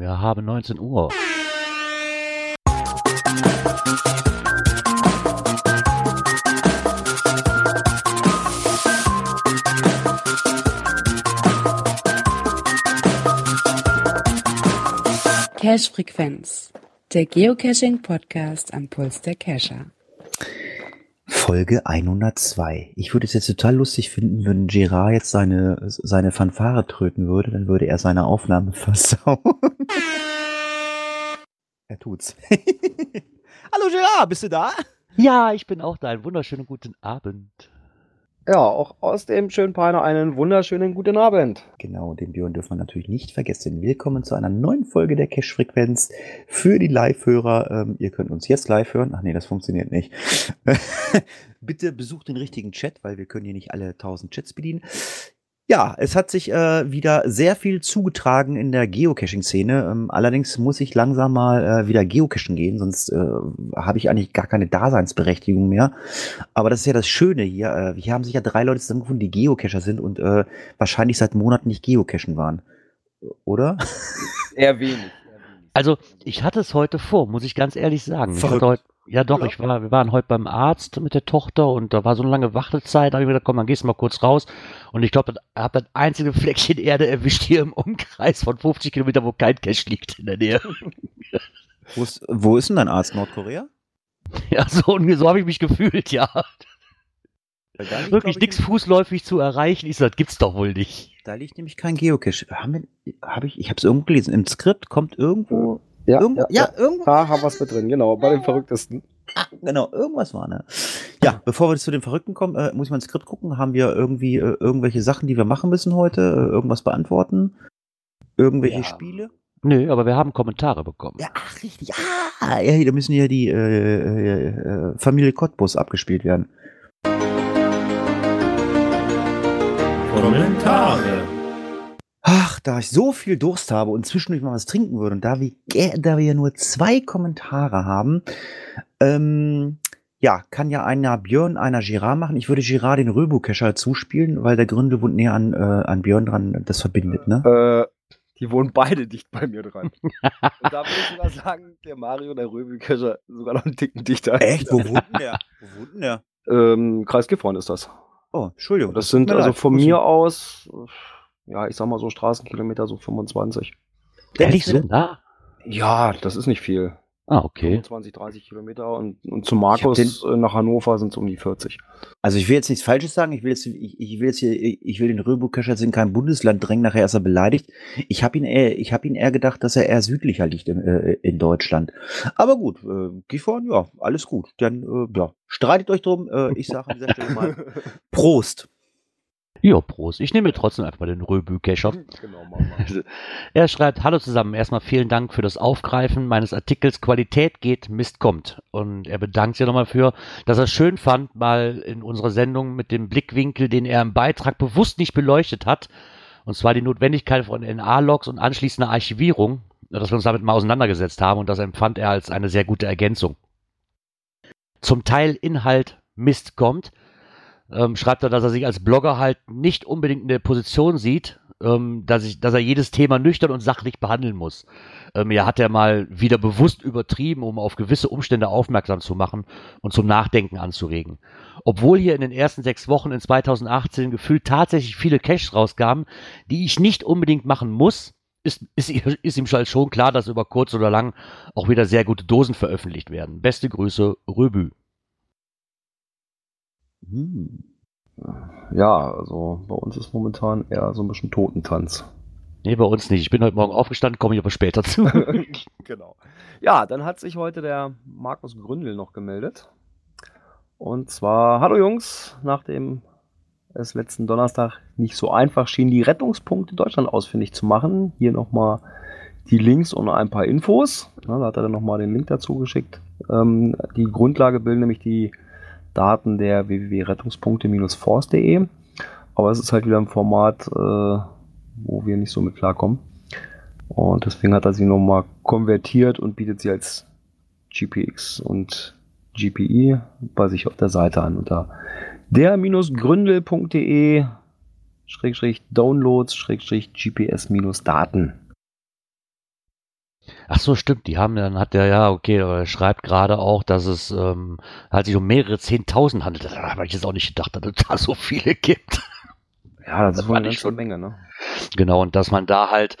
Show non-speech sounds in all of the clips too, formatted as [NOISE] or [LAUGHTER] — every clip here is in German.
Wir haben 19 Uhr. Cache Frequenz, der Geocaching Podcast am Puls der Cacher. Folge 102. Ich würde es jetzt total lustig finden, wenn Gerard jetzt seine, seine Fanfare tröten würde, dann würde er seine Aufnahme [LAUGHS] versauen. er tut's. [LAUGHS] Hallo Gerard, bist du da? Ja, ich bin auch da. Einen wunderschönen guten Abend. Ja, auch aus dem schönen Peiner einen wunderschönen guten Abend. Genau, den Björn dürfen wir natürlich nicht vergessen. Willkommen zu einer neuen Folge der Cash-Frequenz für die Live-Hörer. Ähm, ihr könnt uns jetzt live hören. Ach nee, das funktioniert nicht. [LAUGHS] Bitte besucht den richtigen Chat, weil wir können hier nicht alle 1000 Chats bedienen. Ja, es hat sich äh, wieder sehr viel zugetragen in der Geocaching-Szene. Ähm, allerdings muss ich langsam mal äh, wieder geocachen gehen, sonst äh, habe ich eigentlich gar keine Daseinsberechtigung mehr. Aber das ist ja das Schöne hier. Äh, hier haben sich ja drei Leute zusammengefunden, die Geocacher sind und äh, wahrscheinlich seit Monaten nicht geocachen waren. Oder? Eher wenig. Also, ich hatte es heute vor, muss ich ganz ehrlich sagen. Ich hatte heute, ja doch, Ja. ich war, wir waren heute beim Arzt mit der Tochter und da war so eine lange Wartezeit. Da habe ich mir gedacht, komm, dann gehst du mal kurz raus. Und ich glaube, ich habe das einzige Fleckchen Erde erwischt hier im Umkreis von 50 Kilometern, wo kein Cache liegt in der Nähe. [LAUGHS] Wo ist, wo ist denn dein Arzt? Nordkorea? [LAUGHS] Ja, so, so habe ich mich gefühlt, ja. Liegt, Wirklich nichts fußläufig zu erreichen. Ich so, das gibt's doch wohl nicht. Da liegt nämlich kein Geocache. Haben wir, hab ich, ich habe es irgendwo gelesen. Im Skript kommt irgendwo. Ja, irgendwo ja, irgendwo. Da haben wir es mit drin, genau, bei den Verrücktesten. Genau, irgendwas war, ne? Ja, bevor wir zu den Verrückten kommen, äh, muss ich mal ins Skript gucken. Haben wir irgendwie äh, irgendwelche Sachen, die wir machen müssen heute? Äh, irgendwas beantworten? Irgendwelche Ja. Spiele? Nö, aber wir haben Kommentare bekommen. Ja, ach, richtig. Ah, ja, da müssen ja die äh, äh, äh, Familie Cottbus abgespielt werden. Kommentare. Ach, da ich so viel Durst habe und zwischendurch mal was trinken würde und da wir, ge- da wir ja nur zwei Kommentare haben, ähm, ja, kann ja einer Björn, einer Girard machen. Ich würde Girard den Röbo-Kescher zuspielen, weil der Gründe wohnt näher an, äh, an Björn dran, das verbindet, ne? Äh, die wohnen beide dicht bei mir dran. [LAUGHS] Und da würde ich sogar sagen, der Mario, der Röbelkescher, sogar noch einen Ticken dichter. Echt? Wo wohnt denn der? Wo wohnt denn der? Ähm, Kreis Gifhorn ist das. Oh, Entschuldigung. Das sind also leid. von mir aus, äh, ja, ich sag mal so Straßenkilometer, so 25. Ehrlich so nah? Ja, das ist nicht viel. Ah, okay. 25, 30 Kilometer und, und zu Markus den- nach Hannover sind es um die 40. Also ich will jetzt nichts Falsches sagen. Ich will jetzt, ich, ich will jetzt hier, ich will den Röbo-Kescher jetzt in kein Bundesland drängen. Nachher ist er beleidigt. Ich habe ihn eher, ich habe ihn eher gedacht, dass er eher südlicher liegt in, äh, in Deutschland. Aber gut, äh, Gifhorn, ja, alles gut. Dann, äh, ja, streitet euch drum. Äh, ich sage an dieser Stelle mal [LAUGHS] Prost. Jo, Prost. Ich nehme trotzdem einfach mal den Röbü-Kescher. [LAUGHS] genau, wir. Er schreibt, hallo zusammen, erstmal vielen Dank für das Aufgreifen meines Artikels Qualität geht, Mist kommt. Und er bedankt sich nochmal für, dass er es schön fand, mal in unserer Sendung mit dem Blickwinkel, den er im Beitrag bewusst nicht beleuchtet hat, und zwar die Notwendigkeit von NA-Logs und anschließender Archivierung, dass wir uns damit mal auseinandergesetzt haben und das empfand er als eine sehr gute Ergänzung. Zum Teil Inhalt Mist kommt, ähm, schreibt er, dass er sich als Blogger halt nicht unbedingt in der Position sieht, ähm, dass, ich, dass er jedes Thema nüchtern und sachlich behandeln muss. Ähm, ja, hat er mal wieder bewusst übertrieben, um auf gewisse Umstände aufmerksam zu machen und zum Nachdenken anzuregen. Obwohl hier in den ersten sechs Wochen in 2018 gefühlt tatsächlich viele Caches rauskamen, die ich nicht unbedingt machen muss, ist, ist, ist ihm schon klar, dass über kurz oder lang auch wieder sehr gute Dosen veröffentlicht werden. Beste Grüße, Röbü. Hm. Ja, also bei uns ist momentan eher so ein bisschen Totentanz. Nee, bei uns nicht. Ich bin heute Morgen aufgestanden, komme ich aber später zu. [LAUGHS] genau. Ja, dann hat sich heute der Markus Gründel noch gemeldet. Und zwar, hallo Jungs, nachdem es letzten Donnerstag nicht so einfach schien, die Rettungspunkte Deutschland ausfindig zu machen, hier nochmal die Links und ein paar Infos. Da hat er dann nochmal den Link dazu geschickt. Ähm, die Grundlage bilden nämlich die Daten der www.rettungspunkte-force.de. Aber es ist halt wieder ein Format, äh, wo wir nicht so mit klarkommen. Und deswegen hat er sie nochmal konvertiert und bietet sie als GPX und GPI bei sich auf der Seite an unter der-gründel.de Schrägstrich Downloads Schrägstrich GPS-Daten. Ach so, stimmt. Die haben dann hat der ja okay, aber er schreibt gerade auch, dass es ähm, halt sich um mehrere Zehntausend handelt. Da habe ich jetzt auch nicht gedacht, dass es da so viele gibt. Ja, das, Das ich ganze schon- Menge, ne? Genau, und dass man da halt,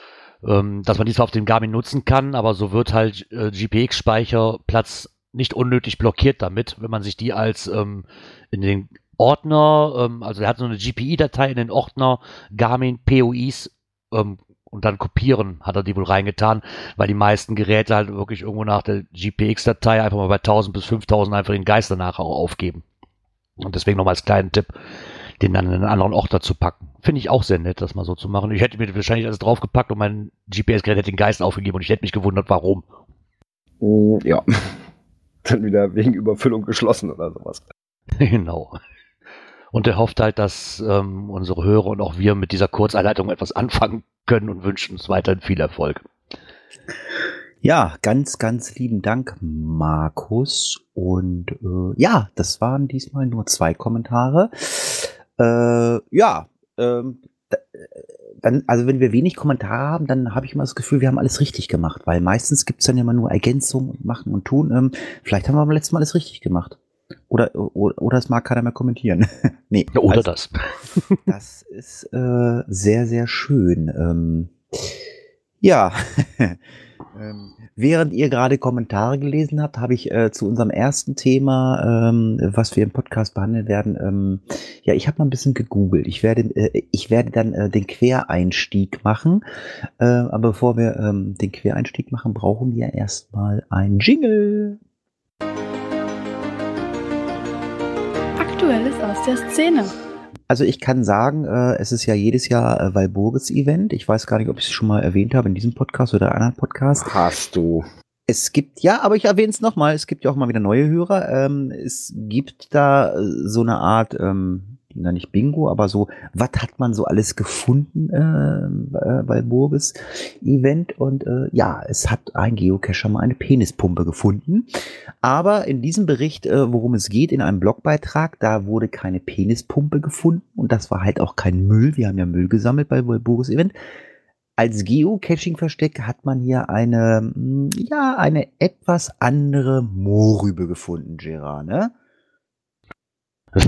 ähm, dass man die zwar auf dem Garmin nutzen kann, aber so wird halt äh, GPX-Speicherplatz nicht unnötig blockiert damit, wenn man sich die als ähm, in den Ordner, ähm, also er hat so eine GPI-Datei in den Ordner Garmin POIs ähm, und dann kopieren hat er die wohl reingetan, weil die meisten Geräte halt wirklich irgendwo nach der GPX-Datei einfach mal bei 1000 bis 5000 einfach den Geist danach auch aufgeben. Und deswegen nochmal als kleinen Tipp, den dann in einen anderen Ordner zu packen. Finde ich auch sehr nett, das mal so zu machen. Ich hätte mir wahrscheinlich alles draufgepackt und mein GPS-Gerät hätte den Geist aufgegeben und ich hätte mich gewundert, warum. Mm, Ja. [LAUGHS] Dann wieder wegen Überfüllung geschlossen oder sowas. [LAUGHS] genau. Und er hofft halt, dass ähm, unsere Hörer und auch wir mit dieser Kurzeinleitung etwas anfangen können und wünschen uns weiterhin viel Erfolg. Ja, ganz, ganz lieben Dank, Markus. Und äh, ja, das waren diesmal nur zwei Kommentare. Äh, ja, ähm, äh, dann, also wenn wir wenig Kommentare haben, dann habe ich immer das Gefühl, wir haben alles richtig gemacht, weil meistens gibt's dann ja immer nur Ergänzungen und machen und tun. Ähm, vielleicht haben wir beim letzten Mal alles richtig gemacht. Oder, oder, oder es mag keiner mehr kommentieren. [LAUGHS] nee, Oder also- das. [LAUGHS] das ist äh, sehr, sehr schön. Ähm, ja, [LAUGHS] ähm, während ihr gerade Kommentare gelesen habt, habe ich äh, zu unserem ersten Thema, ähm, was wir im Podcast behandeln werden, ähm, ja, ich habe mal ein bisschen gegoogelt. Ich werde, äh, ich werde dann äh, den Quereinstieg machen. Äh, aber bevor wir ähm, den Quereinstieg machen, brauchen wir erstmal ein Jingle. Aktuelles aus der Szene. Also ich kann sagen, äh, es ist ja jedes Jahr äh, Walburgis Event. Ich weiß gar nicht, ob ich es schon mal erwähnt habe in diesem Podcast oder anderen Podcast. Hast du. Es gibt, ja, aber ich erwähne es nochmal, es gibt ja auch mal wieder neue Hörer. Ähm, es gibt da äh, so eine Art, ähm, na nicht Bingo, aber so, was hat man so alles gefunden äh, äh, bei Burges Event? Und äh, ja, es hat ein Geocacher mal eine Penispumpe gefunden. Aber in diesem Bericht, äh, worum es geht, in einem Blogbeitrag, da wurde keine Penispumpe gefunden und das war halt auch kein Müll. Wir haben ja Müll gesammelt bei Burges Event. Als Geocaching-Versteck hat man hier eine, mm, ja, eine etwas andere Mohrrübe gefunden, Gerard, ne? Oh,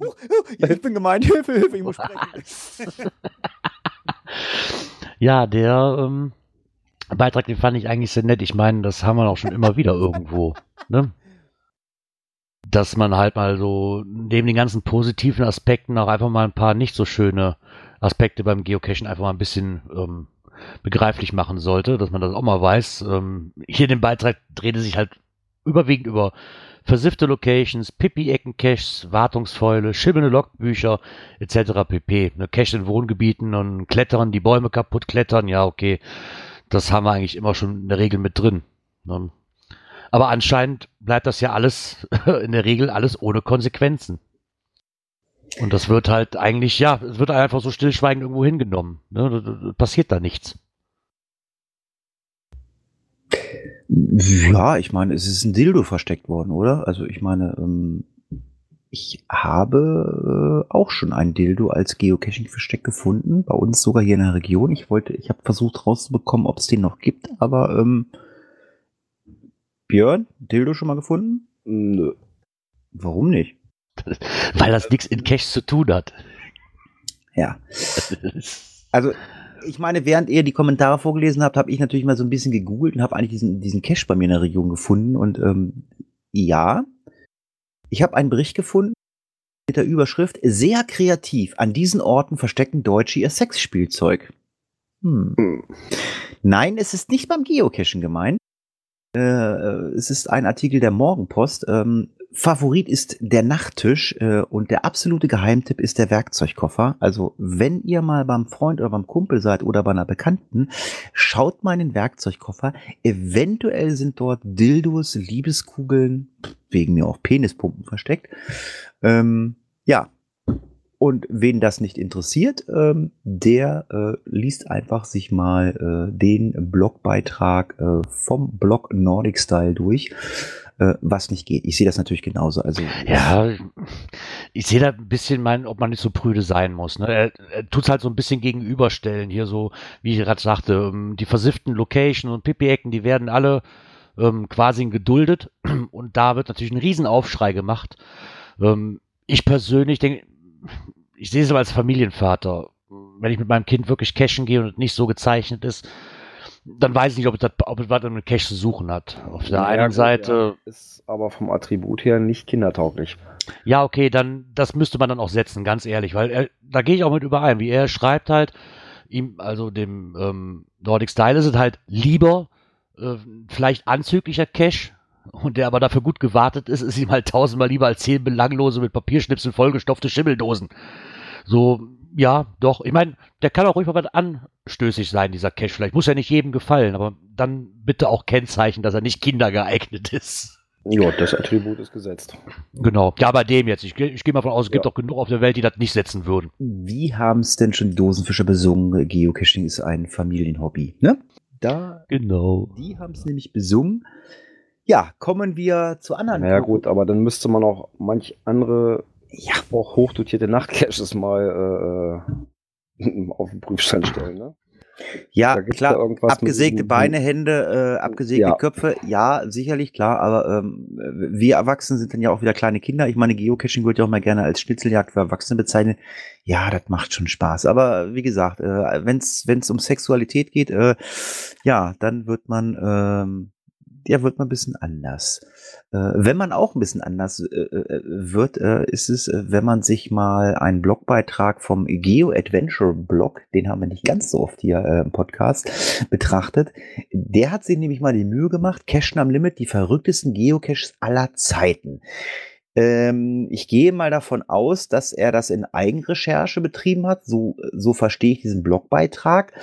oh, ich bin gemein, Hilfe, Hilfe, ich muss sprechen. [LAUGHS] Ja, der ähm, Beitrag, den fand ich eigentlich sehr nett. Ich meine, das haben wir auch schon immer wieder irgendwo. Ne? Dass man halt mal so neben den ganzen positiven Aspekten auch einfach mal ein paar nicht so schöne Aspekte beim Geocachen einfach mal ein bisschen ähm, begreiflich machen sollte, dass man das auch mal weiß. Ähm, hier in dem Beitrag dreht es sich halt überwiegend über versiffte Locations, Pipi-Ecken-Caches, Wartungsfäule, schimmernde Logbücher etc. pp. Ne, Cache in Wohngebieten und Klettern, die Bäume kaputt klettern, ja okay, das haben wir eigentlich immer schon in der Regel mit drin. Ne? Aber anscheinend bleibt das ja alles, [LAUGHS] in der Regel alles ohne Konsequenzen. Und das wird halt eigentlich, ja, es wird einfach so stillschweigend irgendwo hingenommen. Ne? Passiert da nichts. Ja, ich meine, es ist ein Dildo versteckt worden, oder? Also ich meine, ähm, ich habe äh, auch schon ein Dildo als Geocaching-Versteck gefunden, bei uns sogar hier in der Region. Ich wollte, ich habe versucht rauszubekommen, ob es den noch gibt, aber ähm, Björn, Dildo schon mal gefunden? Nö. Warum nicht? [LAUGHS] Weil das nichts in Cache zu tun hat. Ja. Also, ich meine, während ihr die Kommentare vorgelesen habt, habe ich natürlich mal so ein bisschen gegoogelt und habe eigentlich diesen, diesen Cache bei mir in der Region gefunden. Und ähm, ja, ich habe einen Bericht gefunden mit der Überschrift Sehr kreativ. An diesen Orten verstecken Deutsche ihr Sexspielzeug. Hm. Hm. Nein, es ist nicht beim Geocachen gemeint. Äh, es ist ein Artikel der Morgenpost. Ähm, Favorit ist der Nachttisch äh, und der absolute Geheimtipp ist der Werkzeugkoffer. Also wenn ihr mal beim Freund oder beim Kumpel seid oder bei einer Bekannten, schaut mal in den Werkzeugkoffer. Eventuell sind dort Dildos, Liebeskugeln, wegen mir auch Penispumpen versteckt. Ähm, ja. Und wen das nicht interessiert, ähm, der äh, liest einfach sich mal äh, den Blogbeitrag äh, vom Blog Nordic Style durch. äh, was nicht geht. Ich sehe das natürlich genauso. Also Ja, ich sehe da ein bisschen, mein, ob man nicht so prüde sein muss. Ne? Er, er tut es halt so ein bisschen gegenüberstellen. Hier so, wie ich gerade sagte, ähm, die versifften Location und Pipi-Ecken, die werden alle ähm, quasi geduldet. Und da wird natürlich ein Riesenaufschrei gemacht. Ähm, ich persönlich denke, ich sehe es aber als Familienvater. Wenn ich mit meinem Kind wirklich cashen gehe und es nicht so gezeichnet ist, dann weiß ich nicht, ob es, das, ob es was mit Cash zu suchen hat. Auf der Ja, einen gut, Seite, ja, ist aber vom Attribut her nicht kindertauglich. Ja, okay, dann das müsste man dann auch setzen, ganz ehrlich, weil er, da gehe ich auch mit überein, wie er schreibt halt, ihm, also dem ähm, Nordic Style ist es halt lieber, äh, vielleicht anzüglicher Cash, und der aber dafür gut gewartet ist, ist ihm halt tausendmal lieber als zehn belanglose mit Papierschnipseln vollgestopfte Schimmeldosen. So, ja, doch. Ich meine, der kann auch ruhig mal was anstößig sein, dieser Cash. Vielleicht muss er nicht jedem gefallen, aber dann bitte auch kennzeichnen, dass er nicht kindergeeignet ist. Ja, das Attribut ist gesetzt. Genau. Ja, bei dem jetzt. Ich, ich gehe mal von aus, es gibt Ja. auch genug auf der Welt, die das nicht setzen würden. Wie haben es denn schon Dosenfischer besungen? Geocaching ist ein Familienhobby. Ne? Da, Genau. die haben es nämlich besungen. Ja, kommen wir zu anderen. Na ja, gut, aber dann müsste man auch manch andere, Ja, auch hochdotierte Nachtcaches mal äh, [LAUGHS] auf den Prüfstand stellen. Ne? ja klar. mit abgesägte Beine, Hände, äh, abgesägte Ja. Köpfe, ja, sicherlich, klar, aber ähm, wir Erwachsene sind dann ja auch wieder kleine Kinder. Ich meine, Geocaching wird ja auch mal gerne als Schnitzeljagd für Erwachsene bezeichnet. Ja, das macht schon Spaß. Aber wie gesagt, äh, wenn es um Sexualität geht, äh, ja, dann wird man, ähm, ja, wird man ein bisschen anders. Äh, wenn man auch ein bisschen anders äh, äh, wird, äh, ist es, äh, wenn man sich mal einen Blogbeitrag vom Geo Adventure Blog, den haben wir nicht ganz so oft hier äh, im Podcast, betrachtet. Der hat sich nämlich mal die Mühe gemacht, Cachen am Limit, die verrücktesten Geocaches aller Zeiten. Ähm, ich gehe mal davon aus, dass er das in Eigenrecherche betrieben hat. So, so verstehe ich diesen Blogbeitrag.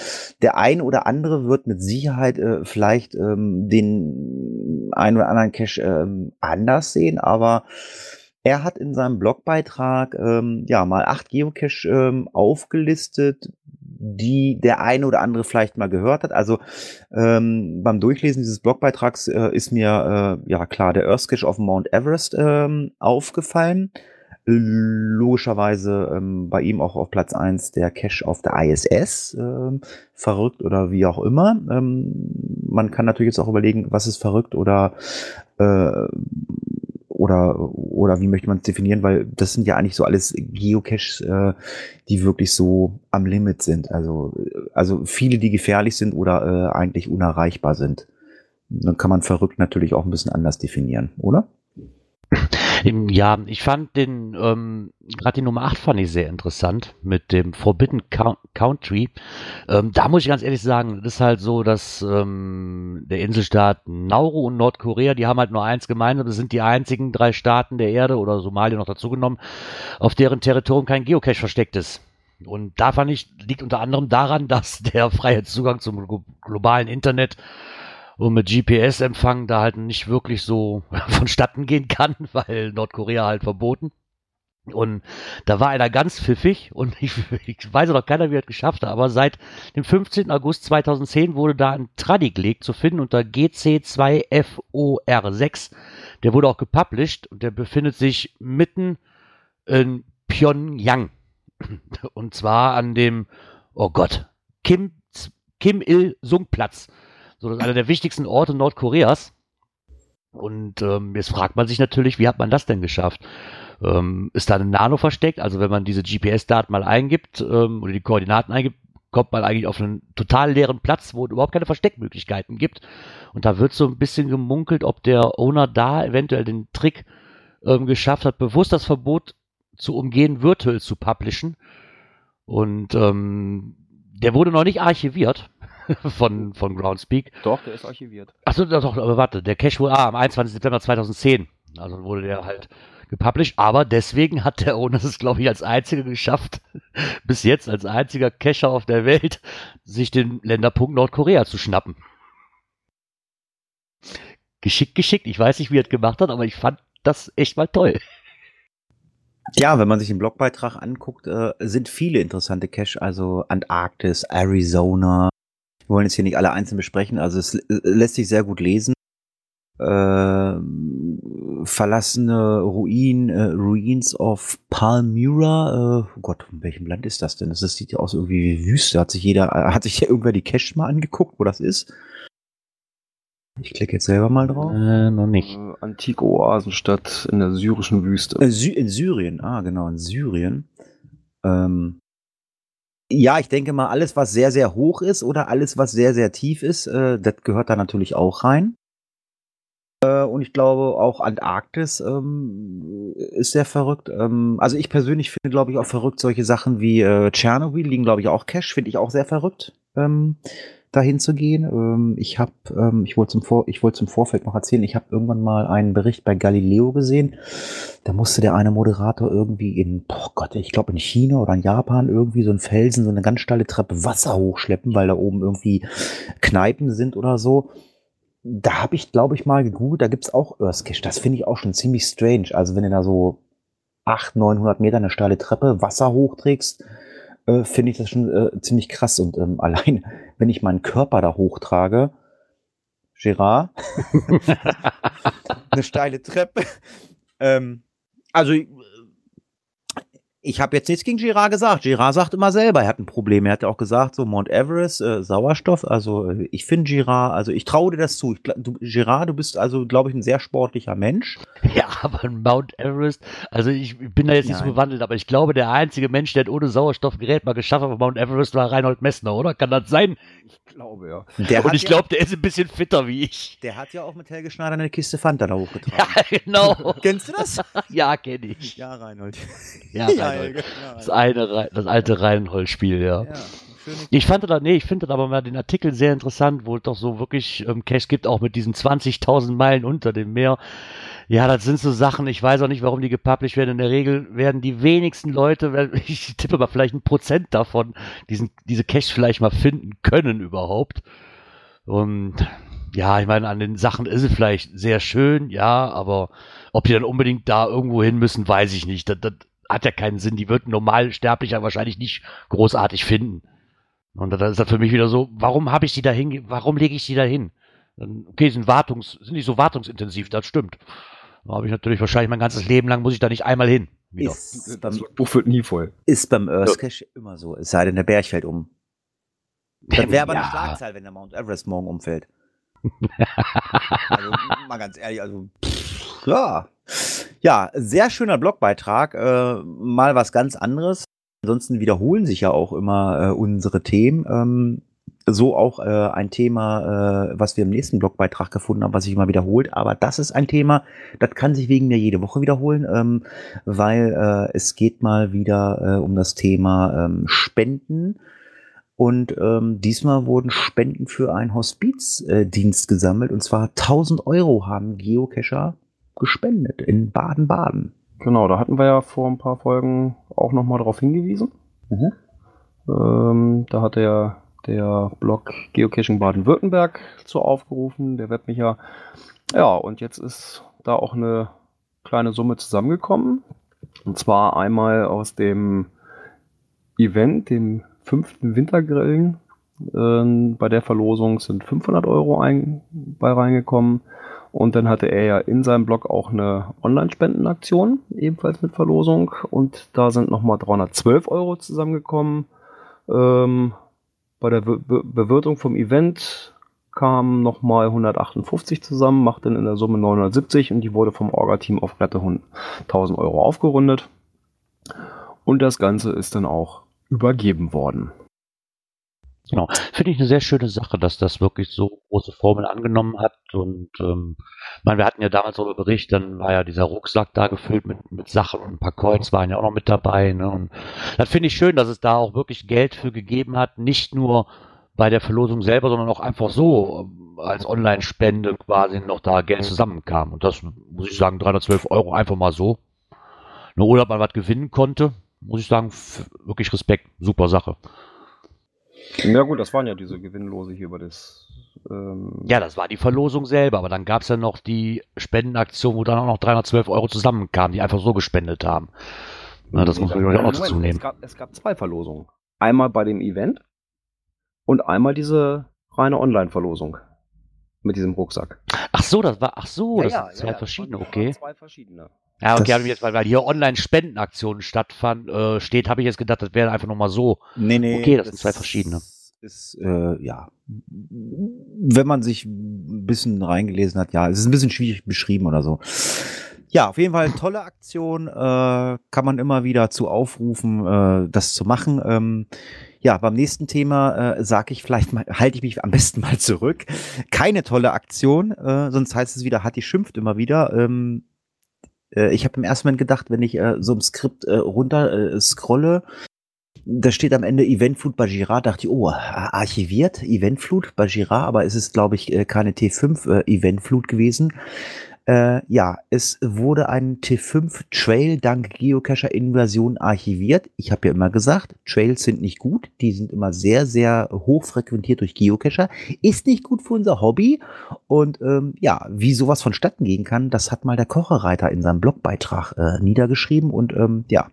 Der ein oder andere wird mit Sicherheit äh, vielleicht ähm, den ein oder anderen Cache ähm, anders sehen, aber er hat in seinem Blogbeitrag ähm, ja mal acht Geocache ähm, aufgelistet, die der eine oder andere vielleicht mal gehört hat. Also ähm, beim Durchlesen dieses Blogbeitrags äh, ist mir äh, ja klar der Earth Cache auf Mount Everest ähm, aufgefallen. Logischerweise ähm, bei ihm auch auf Platz eins der Cache auf der ISS. Ähm, verrückt oder wie auch immer. Ähm, man kann natürlich jetzt auch überlegen, was ist verrückt oder äh, oder oder wie möchte man es definieren, weil das sind ja eigentlich so alles Geocaches, äh, die wirklich so am Limit sind. Also also viele, die gefährlich sind oder äh, eigentlich unerreichbar sind. Dann kann man verrückt natürlich auch ein bisschen anders definieren, oder? Im- Ja, ich fand den, ähm, gerade die Nummer 8 fand ich sehr interessant mit dem Forbidden Cou- Country. Ähm, da muss ich ganz ehrlich sagen, das ist halt so, dass ähm, der Inselstaat Nauru und Nordkorea, die haben halt nur eins gemeinsam, das sind die einzigen drei Staaten der Erde oder Somalia noch dazu genommen, auf deren Territorium kein Geocache versteckt ist. Und da fand ich, liegt unter anderem daran, [LAUGHS] dass der freie Zugang zum glo- globalen Internet und mit GPS-Empfang da halt nicht wirklich so [LAUGHS] vonstatten gehen kann, [LAUGHS] weil Nordkorea halt verboten. Und da war einer ganz pfiffig und [LAUGHS] ich, ich weiß noch keiner, wie er es geschafft hat, aber seit dem 15. August 2010 wurde da ein Tradig-Leg zu finden unter GC2FOR6. Der wurde auch gepublished und der befindet sich mitten in Pyongyang. Und zwar an dem, oh Gott, Kim, Kim Il-sung-Platz. So, das ist einer der wichtigsten Orte Nordkoreas. Und ähm, jetzt fragt man sich natürlich, wie hat man das denn geschafft? Ähm, ist da eine Nano versteckt? Also wenn man diese GPS-Daten mal eingibt ähm, oder die Koordinaten eingibt, kommt man eigentlich auf einen total leeren Platz, wo es überhaupt keine Versteckmöglichkeiten gibt. Und da wird so ein bisschen gemunkelt, ob der Owner da eventuell den Trick ähm, geschafft hat, bewusst das Verbot zu umgehen, virtuell zu publishen. Und ähm, der wurde noch nicht archiviert [LAUGHS] von, von Groundspeak. Doch, der ist archiviert. Achso, doch, aber warte, der Cache wurde ah, am 21. September 2010. Also wurde der halt gepublished, aber deswegen hat der Owner es, glaube ich, als einziger geschafft, [LAUGHS] bis jetzt als einziger Cacher auf der Welt, sich den Länderpunkt Nordkorea zu schnappen. Geschickt, geschickt. Ich weiß nicht, wie er es gemacht hat, aber ich fand das echt mal toll. Ja, wenn man sich den Blogbeitrag anguckt, äh, sind viele interessante Cache, also Antarktis, Arizona. Wir wollen jetzt hier nicht alle einzeln besprechen, also es lässt sich sehr gut lesen. äh, verlassene Ruin, äh, Ruins of Palmyra. Äh, oh Gott, in welchem Land ist das denn? Das sieht ja aus irgendwie wie Wüste. Hat sich jeder, äh, hat sich ja irgendwer die Cache mal angeguckt, wo das ist? Ich klicke jetzt selber mal drauf. Äh, noch nicht. Äh, antike Oasenstadt in der syrischen Wüste. Äh, Sy in Syrien, ah genau, in Syrien. Ähm, ja, ich denke mal, alles, was sehr, sehr hoch ist oder alles, was sehr, sehr tief ist, äh, das gehört da natürlich auch rein. Äh, und ich glaube, auch Antarktis ähm, ist sehr verrückt. Ähm, also ich persönlich finde, glaube ich, auch verrückt solche Sachen wie äh, Tschernobyl liegen, glaube ich, auch Cash, finde ich auch sehr verrückt, ähm, dahin zu gehen. Ähm, ich habe, ähm, ich wollte zum, Vor ich wollte zum Vorfeld noch erzählen, ich habe irgendwann mal einen Bericht bei Galileo gesehen. Da musste der eine Moderator irgendwie in, boah Gott, ich glaube in China oder in Japan irgendwie so einen Felsen, so eine ganz steile Treppe Wasser hochschleppen, weil da oben irgendwie Kneipen sind oder so da habe ich, glaube ich, mal gegoogelt, da gibt's auch Earthcache. Das finde ich auch schon ziemlich strange. Also wenn du da so 800, 900 Meter eine steile Treppe Wasser hochträgst, äh, finde ich das schon äh, ziemlich krass. Und ähm, [LAUGHS] allein, wenn ich meinen Körper da hochtrage, Gerard, [LAUGHS] [LAUGHS] eine steile Treppe. Ähm, also ich habe jetzt nichts gegen Girard gesagt. Girard sagt immer selber, er hat ein Problem. Er hat auch gesagt, so Mount Everest, äh, Sauerstoff. Also äh, ich finde Girard, also ich traue dir das zu. Ich, du, Girard, du bist also, glaube ich, ein sehr sportlicher Mensch. [LAUGHS] Ja, aber Mount Everest, also ich bin da jetzt nicht Nein. so bewandelt, aber ich glaube, der einzige Mensch, der ohne Sauerstoffgerät mal geschafft hat auf Mount Everest, war Reinhold Messner, oder? Kann das sein? Ich glaube, ja. Der Und ich glaube, der ist ein bisschen fitter wie ich. Der hat ja auch mit Helge Schneider eine Kiste Fanta da hochgetragen. [LAUGHS] Ja, genau. Kennst du das? [LAUGHS] ja, kenne ich. Ja, Reinhold. Ja, Ja, [LAUGHS] das, eine, das alte Reinhold-Spiel, ja. ja. Ich fand da, nee, ich finde aber mal den Artikel sehr interessant, wo es doch so wirklich ähm, Cash gibt, auch mit diesen 20.000 Meilen unter dem Meer. Ja, das sind so Sachen, ich weiß auch nicht, warum die gepublished werden. In der Regel werden die wenigsten Leute, [LAUGHS] ich tippe mal vielleicht ein Prozent davon, diesen, diese Cache vielleicht mal finden können überhaupt. Und ja, ich meine, an den Sachen ist es vielleicht sehr schön, ja, aber ob die dann unbedingt da irgendwo hin müssen, weiß ich nicht. Das, das hat ja keinen Sinn. Die wird ein Normalsterblicher wahrscheinlich nicht großartig finden. Und dann ist das für mich wieder so, warum habe ich die da hin, warum lege ich die da hin? Okay, sind Wartungs, sind nicht so wartungsintensiv, das stimmt. Da habe ich natürlich wahrscheinlich mein ganzes Leben lang muss ich da nicht einmal hin. Wieder. Ist beim, das Buch wird nie voll. Ist beim Earthcache ja. immer so. Es sei denn, der Berg fällt um. Das wäre aber ja. eine Schlagzahl, wenn der Mount Everest morgen umfällt. [LAUGHS] also, mal ganz ehrlich, also, pff, ja. Ja, sehr schöner Blogbeitrag. Äh, mal was ganz anderes. Ansonsten wiederholen sich ja auch immer äh, unsere Themen. Ähm, so auch äh, ein Thema, äh, was wir im nächsten Blogbeitrag gefunden haben, was sich immer wiederholt. Aber das ist ein Thema, das kann sich wegen mir jede Woche wiederholen, ähm, weil äh, es geht mal wieder äh, um das Thema ähm, Spenden. Und ähm, diesmal wurden Spenden für einen Hospizdienst äh, gesammelt. Und zwar 1000 Euro haben Geocacher gespendet in Baden-Baden. Genau, da hatten wir ja vor ein paar Folgen auch nochmal darauf hingewiesen. Mhm. Ähm, da hat der der Blog Geocaching Baden-Württemberg zu aufgerufen, der Webmicher. Ja, und jetzt ist da auch eine kleine Summe zusammengekommen. Und zwar einmal aus dem Event, dem fünften Wintergrillen. Ähm, bei der Verlosung sind 500 Euro ein, bei reingekommen. Und dann hatte er ja in seinem Blog auch eine Online-Spendenaktion, ebenfalls mit Verlosung. Und da sind nochmal 312 Euro zusammengekommen. Ähm, bei der Be Bewirtung vom Event kamen nochmal 158 zusammen, macht dann in der Summe 970 und die wurde vom Orga-Team auf glatte 1000 Euro aufgerundet. Und das Ganze ist dann auch übergeben worden. Genau. Finde ich eine sehr schöne Sache, dass das wirklich so große Formeln angenommen hat. Und ähm, meine, wir hatten ja damals darüber berichtet, dann war ja dieser Rucksack da gefüllt mit, mit Sachen und ein paar Coins waren ja auch noch mit dabei. Ne? Und das finde ich schön, dass es da auch wirklich Geld für gegeben hat, nicht nur bei der Verlosung selber, sondern auch einfach so ähm, als Online-Spende quasi noch da Geld zusammenkam. Und das muss ich sagen, 312 Euro einfach mal so. Nur oder man was gewinnen konnte, muss ich sagen, wirklich Respekt, super Sache. Ja gut, das waren ja diese Gewinnlose hier über das. Ähm ja, das war die Verlosung selber, aber dann gab es ja noch die Spendenaktion, wo dann auch noch 312 Euro zusammenkamen, die einfach so gespendet haben. Na, das muss man auch noch dazu nehmen. Es gab, es gab zwei Verlosungen. Einmal bei dem Event und einmal diese reine Online-Verlosung. mit diesem Rucksack. Ach so, das war, ach so, Ja, das ja, sind ja, zwei ja, verschiedene, okay. Zwei verschiedene. Ja, okay, Das- ich jetzt, weil, weil hier Online-Spendenaktionen stattfand, äh, steht, habe ich jetzt gedacht, das wäre einfach nochmal so. Nee, nee. Okay, das sind zwei verschiedene. Ist, äh, ja. Wenn man sich ein bisschen reingelesen hat, ja, es ist ein bisschen schwierig beschrieben oder so. Ja, auf jeden Fall tolle Aktion, äh, kann man immer wieder zu aufrufen, äh, das zu machen. Ähm, ja, beim nächsten Thema äh, sage ich vielleicht mal, [LAUGHS] halte ich mich am besten mal zurück. Keine tolle Aktion, äh, sonst heißt es wieder, Hatti schimpft immer wieder. Ähm, äh, ich habe im ersten Moment gedacht, wenn ich äh, so im Skript äh, runter äh, scrolle, da steht am Ende Eventflut bei Girard, dachte ich, oh, archiviert, Eventflut bei Girard, aber es ist, glaube ich, äh, keine T5 äh, Eventflut gewesen. Äh, ja, es wurde ein T5 Trail dank Geocacher-Inversion archiviert. Ich habe ja immer gesagt, Trails sind nicht gut. Die sind immer sehr, sehr hoch frequentiert durch Geocacher. Ist nicht gut für unser Hobby. Und ähm, ja, wie sowas vonstatten gehen kann, das hat mal der Kochereiter in seinem Blogbeitrag äh, niedergeschrieben. Und ähm, ja,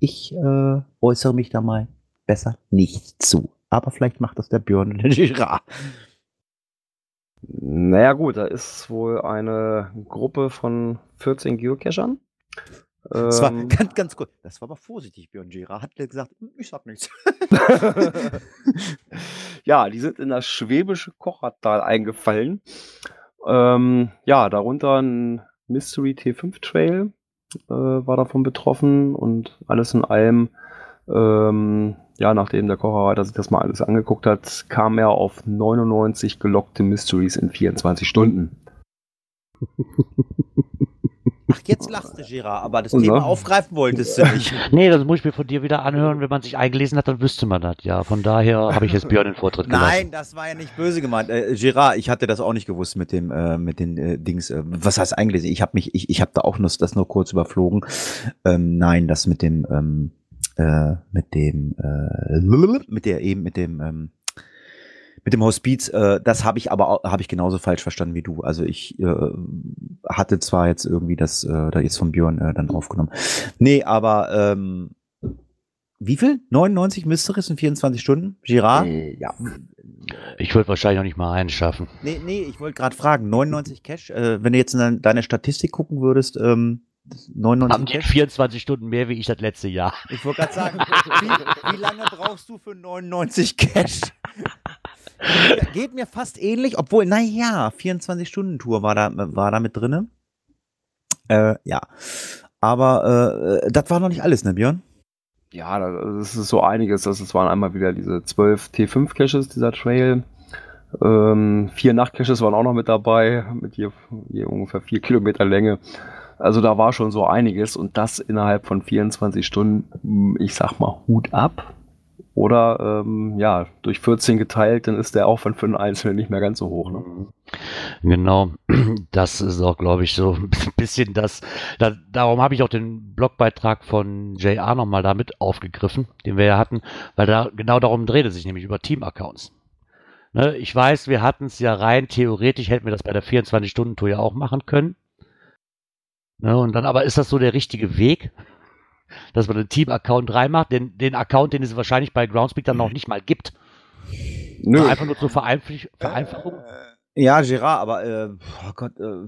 ich äh, äußere mich da mal besser nicht zu. Aber vielleicht macht das der Björn und der. Naja gut, da ist wohl eine Gruppe von 14 Geocachern. Das war Ähm, ganz, ganz gut. Das war aber vorsichtig, Björn Girard hat gesagt, "Hm, ich sag nichts. [LAUGHS] ja, die sind in das schwäbische Kochertal eingefallen. Ähm, ja, darunter ein Mystery T5 Trail äh, war davon betroffen und alles in allem, ähm, ja, nachdem der Kocherreiter sich das mal alles angeguckt hat, kam er auf 99 gelockte Mysteries in 24 Stunden. [LAUGHS] Ach, jetzt lachst du, Girard, aber das Und Thema ne? aufgreifen wolltest du nicht. [LAUGHS] Nee, das muss ich mir von dir wieder anhören. Wenn man sich eingelesen hat, dann wüsste man das. Ja, von daher habe ich jetzt Björn den Vortritt gelassen. Nein, das war ja nicht böse gemeint. Äh, Girard, ich hatte das auch nicht gewusst mit dem, äh, mit den äh, Dings. Äh, was heißt eingelesen? Ich habe mich, ich, ich habe da auch nur, das nur kurz überflogen. Ähm, nein, das mit dem, ähm, äh, mit dem, äh, mit der eben, mit dem, ähm, mit dem Hospiz, äh, das habe ich aber habe ich genauso falsch verstanden wie du. Also ich äh, hatte zwar jetzt irgendwie das äh, da jetzt von Björn äh, dann aufgenommen. Nee, aber ähm, wie viel? 99 Mysteries in 24 Stunden? Girard? Äh, ja. Ich würde wahrscheinlich noch nicht mal einen schaffen. Nee, nee, ich wollte gerade fragen, 99 Cash, äh, wenn du jetzt in deine, Statistik gucken würdest, ähm, 99 Haben die Cash? 24 Stunden mehr wie ich das letzte Jahr. Ich wollte gerade sagen, [LAUGHS] wie, wie lange brauchst du für 99 Cash? [LAUGHS] Geht- mir fast ähnlich, obwohl, naja, 24-Stunden-Tour war da, war da mit drinne. Äh, ja. Aber äh, das war noch nicht alles, ne, Björn? Ja, da- das ist so einiges. Das, waren einmal wieder diese 12 T5-Caches, dieser Trail. Ähm, vier Nachtcaches waren auch noch mit dabei, mit je, je ungefähr vier Kilometer Länge. Also da war schon so einiges und das innerhalb von 24 Stunden, ich sag mal, Hut ab. Oder ähm, ja, durch 14 geteilt, dann ist der Aufwand für einen Einzelnen nicht mehr ganz so hoch. Ne? Genau, [CLEARS THROAT] das ist auch, glaube ich, so [LAUGHS] ein bisschen das. Da, darum habe ich auch den Blogbeitrag von JR nochmal damit aufgegriffen, den wir ja hatten, weil da genau darum dreht es sich nämlich über Team-Accounts. Ne, ich weiß, wir hatten es ja rein theoretisch, hätten wir das bei der 24-Stunden-Tour ja auch machen können. Ne, und dann aber ist das so der richtige Weg, dass man den Team-Account reinmacht, den, den Account, den es wahrscheinlich bei Groundspeak dann noch nicht mal gibt. Nö, Einfach nur zur Vereinf Vereinfachung. Ja, Gerard, aber äh, oh Gott, äh,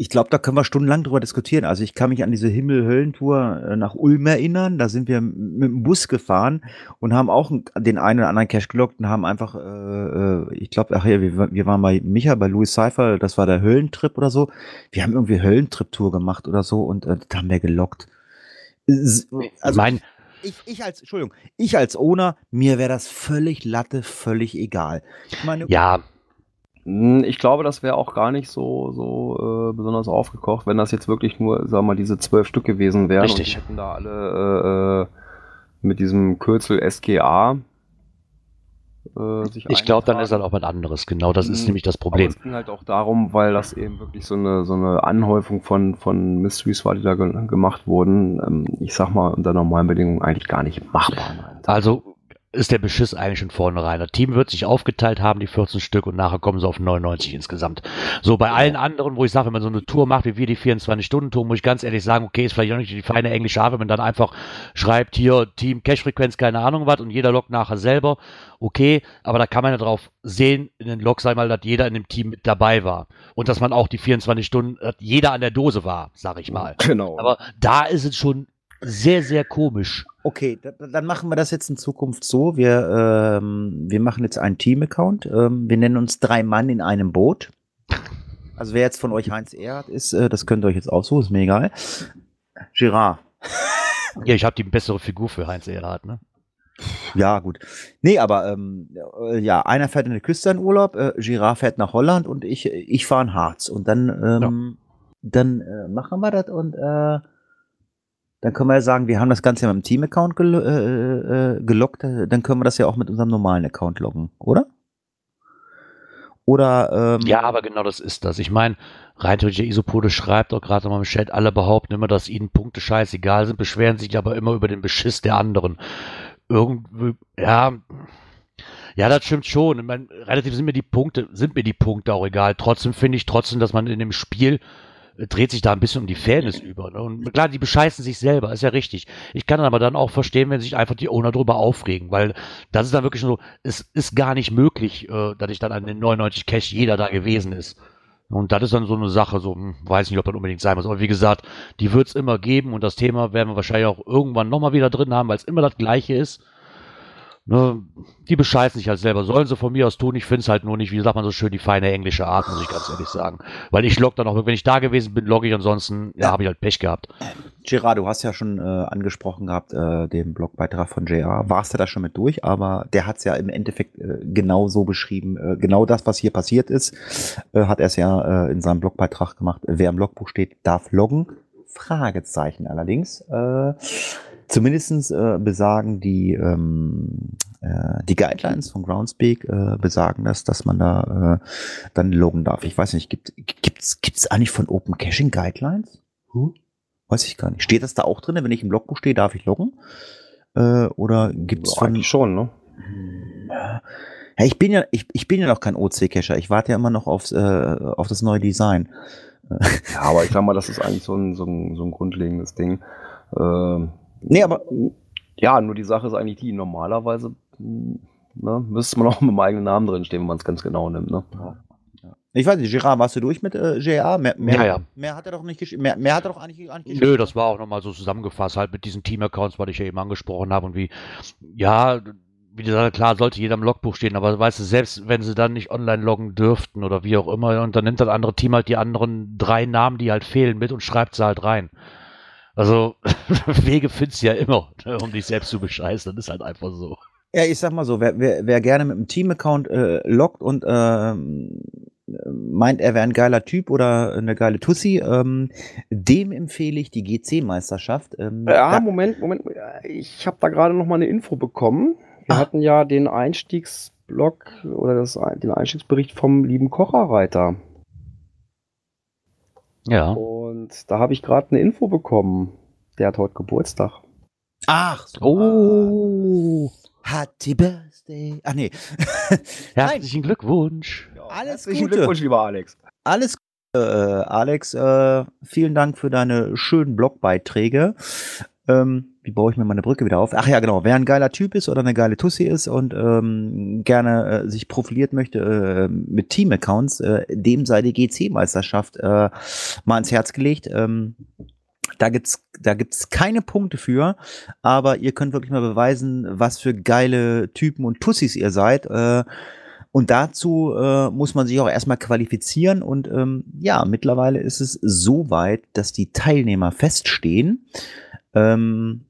ich glaube, da können wir stundenlang drüber diskutieren. Also ich kann mich an diese Himmel-Höllentour äh, nach Ulm erinnern. Da sind wir mit dem Bus gefahren und haben auch den einen oder anderen Cash gelockt und haben einfach, äh, äh, ich glaube, ach ja, wir, wir waren bei Micha, bei Louis Seifer, das war der Höllentrip oder so. Wir haben irgendwie Höllentrip-Tour gemacht oder so und äh, das haben wir gelockt. Also meine, ich, ich als, Entschuldigung, ich als Owner, mir wäre das völlig Latte, völlig egal. Ich meine, ja, Ich glaube, das wäre auch gar nicht so, so äh, besonders aufgekocht, wenn das jetzt wirklich nur, sagen wir mal, diese zwölf Stück gewesen wären. Richtig. Und die hätten da alle äh, äh, mit diesem Kürzel SGA äh, sich ich glaube, dann ist das auch was anderes. Genau, das ist Mhm. nämlich das Aber Problem. es ging halt auch darum, weil das eben wirklich so eine, so eine Anhäufung von, von Mysteries war, die da ge gemacht wurden. Ähm, ich sag mal, unter normalen Bedingungen eigentlich gar nicht machbar. Also ist der Beschiss eigentlich schon vornherein. Das Team wird sich aufgeteilt haben, die 14 Stück, und nachher kommen sie auf 99 insgesamt. So bei allen anderen, wo ich sage, wenn man so eine Tour macht, wie wir die 24-Stunden-Tour, muss ich ganz ehrlich sagen, okay, ist vielleicht auch nicht die feine englische Art, wenn man dann einfach schreibt, hier Team Cash-Frequenz, keine Ahnung was, und jeder loggt nachher selber. Okay, aber da kann man ja drauf sehen, in den Logs einmal, dass jeder in dem Team mit dabei war. Und dass man auch die 24 Stunden, dass jeder an der Dose war, sag ich mal. Genau. Aber da ist es schon sehr, sehr komisch. Okay, da, dann machen wir das jetzt in Zukunft so. Wir, ähm, wir machen jetzt einen Team-Account. Ähm, wir nennen uns drei Mann in einem Boot. Also wer jetzt von euch Heinz Erhardt ist, äh, das könnt ihr euch jetzt aussuchen, ist mir egal. Girard. [LAUGHS] Ja, ich habe die bessere Figur für Heinz Erhardt, ne? Ja, gut. Nee, aber ähm, äh, ja, einer fährt in die Küste in Urlaub, äh, Girard fährt nach Holland und ich, ich fahre in Harz. Und dann, ähm, dann äh, machen wir das und äh, dann können wir ja sagen, wir haben das Ganze ja mit dem Team-Account gel äh, äh, gelockt, äh, dann können wir das ja auch mit unserem normalen Account loggen, oder? Oder ähm, Ja, aber genau das ist das. Ich meine, rein theoretisch, Isopode schreibt auch gerade mal im Chat, alle behaupten immer, dass ihnen Punkte scheißegal sind, beschweren sich aber immer über den Beschiss der anderen. Irgendwie, ja, ja, das stimmt schon. Ich meine, relativ sind mir die Punkte, sind mir die Punkte auch egal. Trotzdem finde ich trotzdem, dass man in dem Spiel äh, dreht sich da ein bisschen um die Fairness [CLEARS THROAT] über. Ne? Und klar, die bescheißen sich selber, ist ja richtig. Ich kann aber dann auch verstehen, wenn sich einfach die Owner drüber aufregen, weil das ist dann wirklich so, es ist gar nicht möglich, äh, dass ich dann an den 99 Cash jeder da gewesen ist. Und das ist dann so eine Sache, so, hm, weiß nicht, ob das unbedingt sein muss. Aber wie gesagt, die wird es immer geben und das Thema werden wir wahrscheinlich auch irgendwann nochmal wieder drin haben, weil es immer das gleiche ist. Ne, die bescheißen sich halt selber. Sollen sie von mir aus tun. Ich finde es halt nur nicht, wie sagt man so schön, die feine englische Art, muss ich ganz ehrlich sagen. Weil ich log dann auch, wenn ich da gewesen bin, logge ich. Ansonsten, ja, habe ich halt Pech gehabt. Gerard, du hast ja schon äh, angesprochen gehabt, äh, den Blogbeitrag von JR. Warst du da schon mit durch, aber der hat es ja im Endeffekt äh, genau so beschrieben. Äh, genau das, was hier passiert ist, äh, hat er es ja äh, in seinem Blogbeitrag gemacht. Wer im Logbuch steht, darf loggen. Fragezeichen allerdings. Äh, Zumindestens äh, besagen die, ähm, äh, die Guidelines von Groundspeak äh, besagen das, dass man da äh, dann loggen darf. Ich weiß nicht, gibt gibt's gibt's eigentlich von Open Caching Guidelines? Huh? Weiß ich gar nicht. Steht das da auch drin? Wenn ich im Logbuch stehe, darf ich loggen? Äh, oder gibt's Ja, von schon, ne? ja, ich bin ja ich, ich bin ja noch kein OC-Cacher. Ich warte ja immer noch aufs, äh, auf das neue Design. Ja, aber ich sag mal, das ist eigentlich so ein, so ein, so ein grundlegendes Ding. Ähm, Nee, aber ja, nur die Sache ist eigentlich die, normalerweise mh, ne, müsste man [LAUGHS] auch mit dem eigenen Namen drin stehen, wenn man es ganz genau nimmt. Ne? ich weiß nicht, Gerard, warst du durch mit äh, JR? Mehr, mehr, Ja, ja. mehr hat er doch nicht geschrieben. Mehr, mehr hat er doch eigentlich, eigentlich Nö, das war auch nochmal so zusammengefasst, halt mit diesen Team-Accounts, was ich ja eben angesprochen habe und wie, ja, wie gesagt, klar, sollte jeder im Logbuch stehen, aber weißt du, selbst wenn sie dann nicht online loggen dürften oder wie auch immer, und dann nimmt das andere Team halt die anderen drei Namen, die halt fehlen, mit und schreibt sie halt rein. Also, [LAUGHS] Wege findest du ja immer, ne, um dich selbst zu bescheißen, das ist halt einfach so. Ja, ich sag mal so, wer, wer, wer gerne mit einem Team-Account äh, loggt und ähm, meint, er wäre ein geiler Typ oder eine geile Tussi, ähm, dem empfehle ich die GC-Meisterschaft. Ähm, Ja, Moment, Moment. Ich habe da gerade noch mal eine Info bekommen. Wir Ah. hatten ja den Einstiegsblog oder das, den Einstiegsbericht vom lieben Kocherreiter. Ja. Und da habe ich gerade eine Info bekommen. Der hat heute Geburtstag. Ach, so. Oh, Happy Birthday. Ach nee. [LAUGHS] herzlichen Glückwunsch. Alles Herzlichen Gute. Glückwunsch, lieber Alex. Alles Gute, äh, Alex. Äh, vielen Dank für deine schönen Blogbeiträge. Ähm, wie baue ich mir meine Brücke wieder auf? Ach ja, genau. Wer ein geiler Typ ist oder eine geile Tussi ist und ähm, gerne äh, sich profiliert möchte äh, mit Team-Accounts, äh, dem sei die GC-Meisterschaft äh, mal ins Herz gelegt. Ähm, da gibt's, da gibt's keine Punkte für, aber ihr könnt wirklich mal beweisen, was für geile Typen und Tussis ihr seid. Äh, und dazu äh, muss man sich auch erstmal qualifizieren. Und ähm, ja, mittlerweile ist es so weit, dass die Teilnehmer feststehen. Ähm,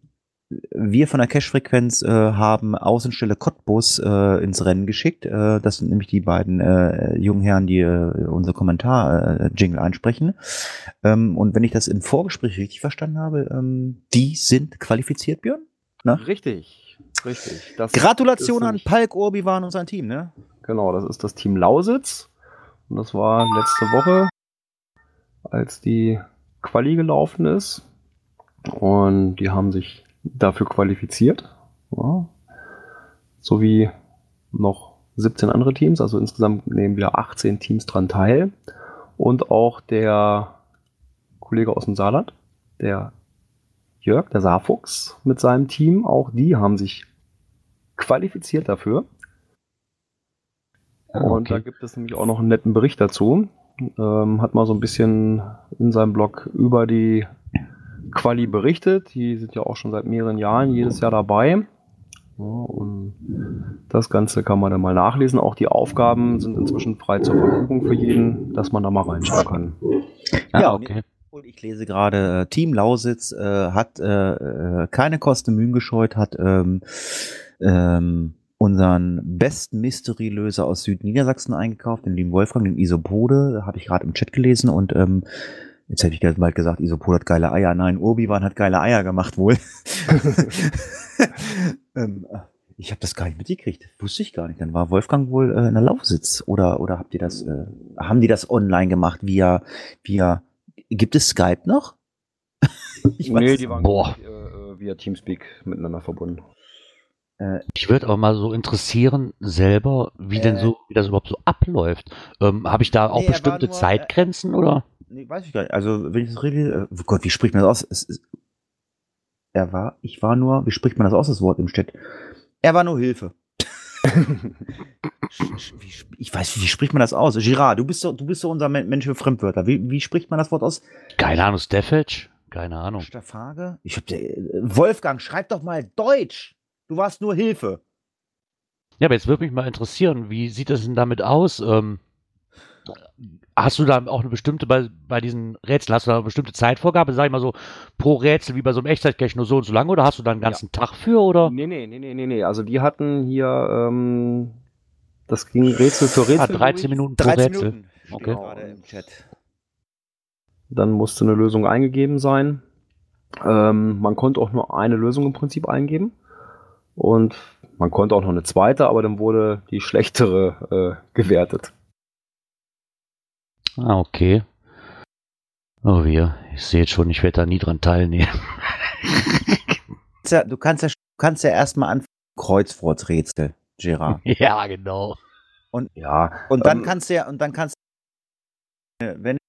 wir von der Cash-Frequenz äh, haben Außenstelle Cottbus äh, ins Rennen geschickt. Äh, das sind nämlich die beiden äh, jungen Herren, die äh, unser Kommentar-Jingle einsprechen. Ähm, und wenn ich das im Vorgespräch richtig verstanden habe, ähm, die sind qualifiziert, Björn? Richtig, richtig. Das Gratulation an Palk Orbiwan und sein Team, ne? Genau, das ist das Team Lausitz. Und das war letzte Woche, als die Quali gelaufen ist. Und die haben sich dafür qualifiziert. Ja. sowie noch 17 andere Teams. Also insgesamt nehmen wir 18 Teams dran teil. Und auch der Kollege aus dem Saarland, der Jörg, der Saarfuchs mit seinem Team, auch die haben sich qualifiziert dafür. Ah, Und okay. da gibt es nämlich auch noch einen netten Bericht dazu. Ähm, hat mal so ein bisschen in seinem Blog über die Quali berichtet. Die sind ja auch schon seit mehreren Jahren jedes Jahr dabei. Ja, und das Ganze kann man dann mal nachlesen. Auch die Aufgaben sind inzwischen frei zur Verfügung für jeden, dass man da mal reinschauen kann. Ah, Ja, okay. Und ich lese gerade, äh, Team Lausitz äh, hat äh, äh, keine Kosten Mühen gescheut, hat ähm, ähm, unseren besten Mystery-Löser aus Südniedersachsen eingekauft, den lieben Wolfgang, den Isopode, habe ich gerade im Chat gelesen und ähm, jetzt hätte ich ganz bald gesagt, Isopode hat geile Eier. Nein, Urbiwan hat geile Eier gemacht wohl. [LAUGHS] [LAUGHS] ähm, ich habe das gar nicht mitgekriegt, wusste ich gar nicht. Dann war Wolfgang wohl äh, in der Lausitz oder oder habt ihr das, äh, haben die das online gemacht via via Gibt es Skype noch? [LAUGHS] ich nee, es die waren Boah. ich, äh, äh, via Teamspeak miteinander verbunden. Ich würde aber mal so interessieren, selber, wie denn Äh. so, wie das überhaupt so abläuft. Ähm, Habe ich da auch Nee, bestimmte nur, äh, Zeitgrenzen oder? Nee, weiß ich gar nicht. Also, wenn ich das richtig. Äh, oh Gott, wie spricht man das aus? Es, ist, er war, ich war nur, wie spricht man das aus, das Wort im Chat? Er war nur Hilfe. [LAUGHS] Ich weiß, wie spricht man das aus? Girard, du bist so, du bist so unser Men- Mensch für Fremdwörter. Wie, wie spricht man das Wort aus? Keine Ahnung, Staffage? Keine Ahnung. Staffage? Ich hab, äh, Wolfgang, schreib doch mal Deutsch. Du warst nur Hilfe. Ja, aber jetzt würde mich mal interessieren, wie sieht das denn damit aus? Ähm, hast du da auch eine bestimmte, bei, bei diesen Rätseln, hast du da eine bestimmte Zeitvorgabe, sag ich mal so, pro Rätsel wie bei so einem Echtzeitcache nur so und so lange oder hast du da einen ganzen Tag für oder? Nee, nee, nee, nee, nee, nee. Also die hatten hier, ähm, das ging Rätsel für Rätsel. Ah, 13 durch. Minuten pro 13 Rätsel. Minuten. Okay. gerade im Chat. Dann musste eine Lösung eingegeben sein. Ähm, man konnte auch nur eine Lösung im Prinzip eingeben. Und man konnte auch noch eine zweite, aber dann wurde die schlechtere äh, gewertet. Ah, okay. Oh, wir. Ich sehe jetzt schon, ich werde da nie dran teilnehmen. [LAUGHS] Ja, Du kannst ja, du kannst ja erstmal an Kreuzworträtsel, Gerard. [LAUGHS] ja, genau. Ja, Und dann Ähm, kannst du ja, und dann kannst du, wenn du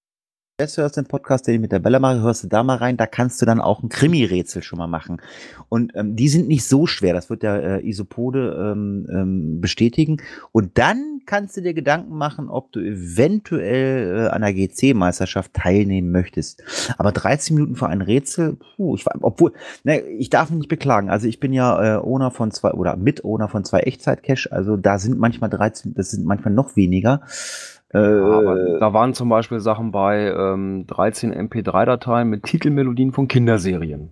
jetzt hörst den Podcast, den ich mit der Bella mache, hörst du da mal rein, da kannst du dann auch ein Krimi-Rätsel schon mal machen. Und ähm, die sind nicht so schwer, das wird der äh, Isopode ähm, ähm, bestätigen. Und dann kannst du dir Gedanken machen, ob du eventuell äh, an der GC-Meisterschaft teilnehmen möchtest. Aber 13 Minuten für ein Rätsel, puh, ich obwohl, ne, ich darf mich nicht beklagen. Also ich bin ja äh, Owner von zwei oder Mit-Owner von zwei Echtzeit-Cache, also da sind manchmal 13, das sind manchmal noch weniger. Äh, aber da waren zum Beispiel Sachen bei ähm, 13 MP3-Dateien mit Titelmelodien von Kinderserien.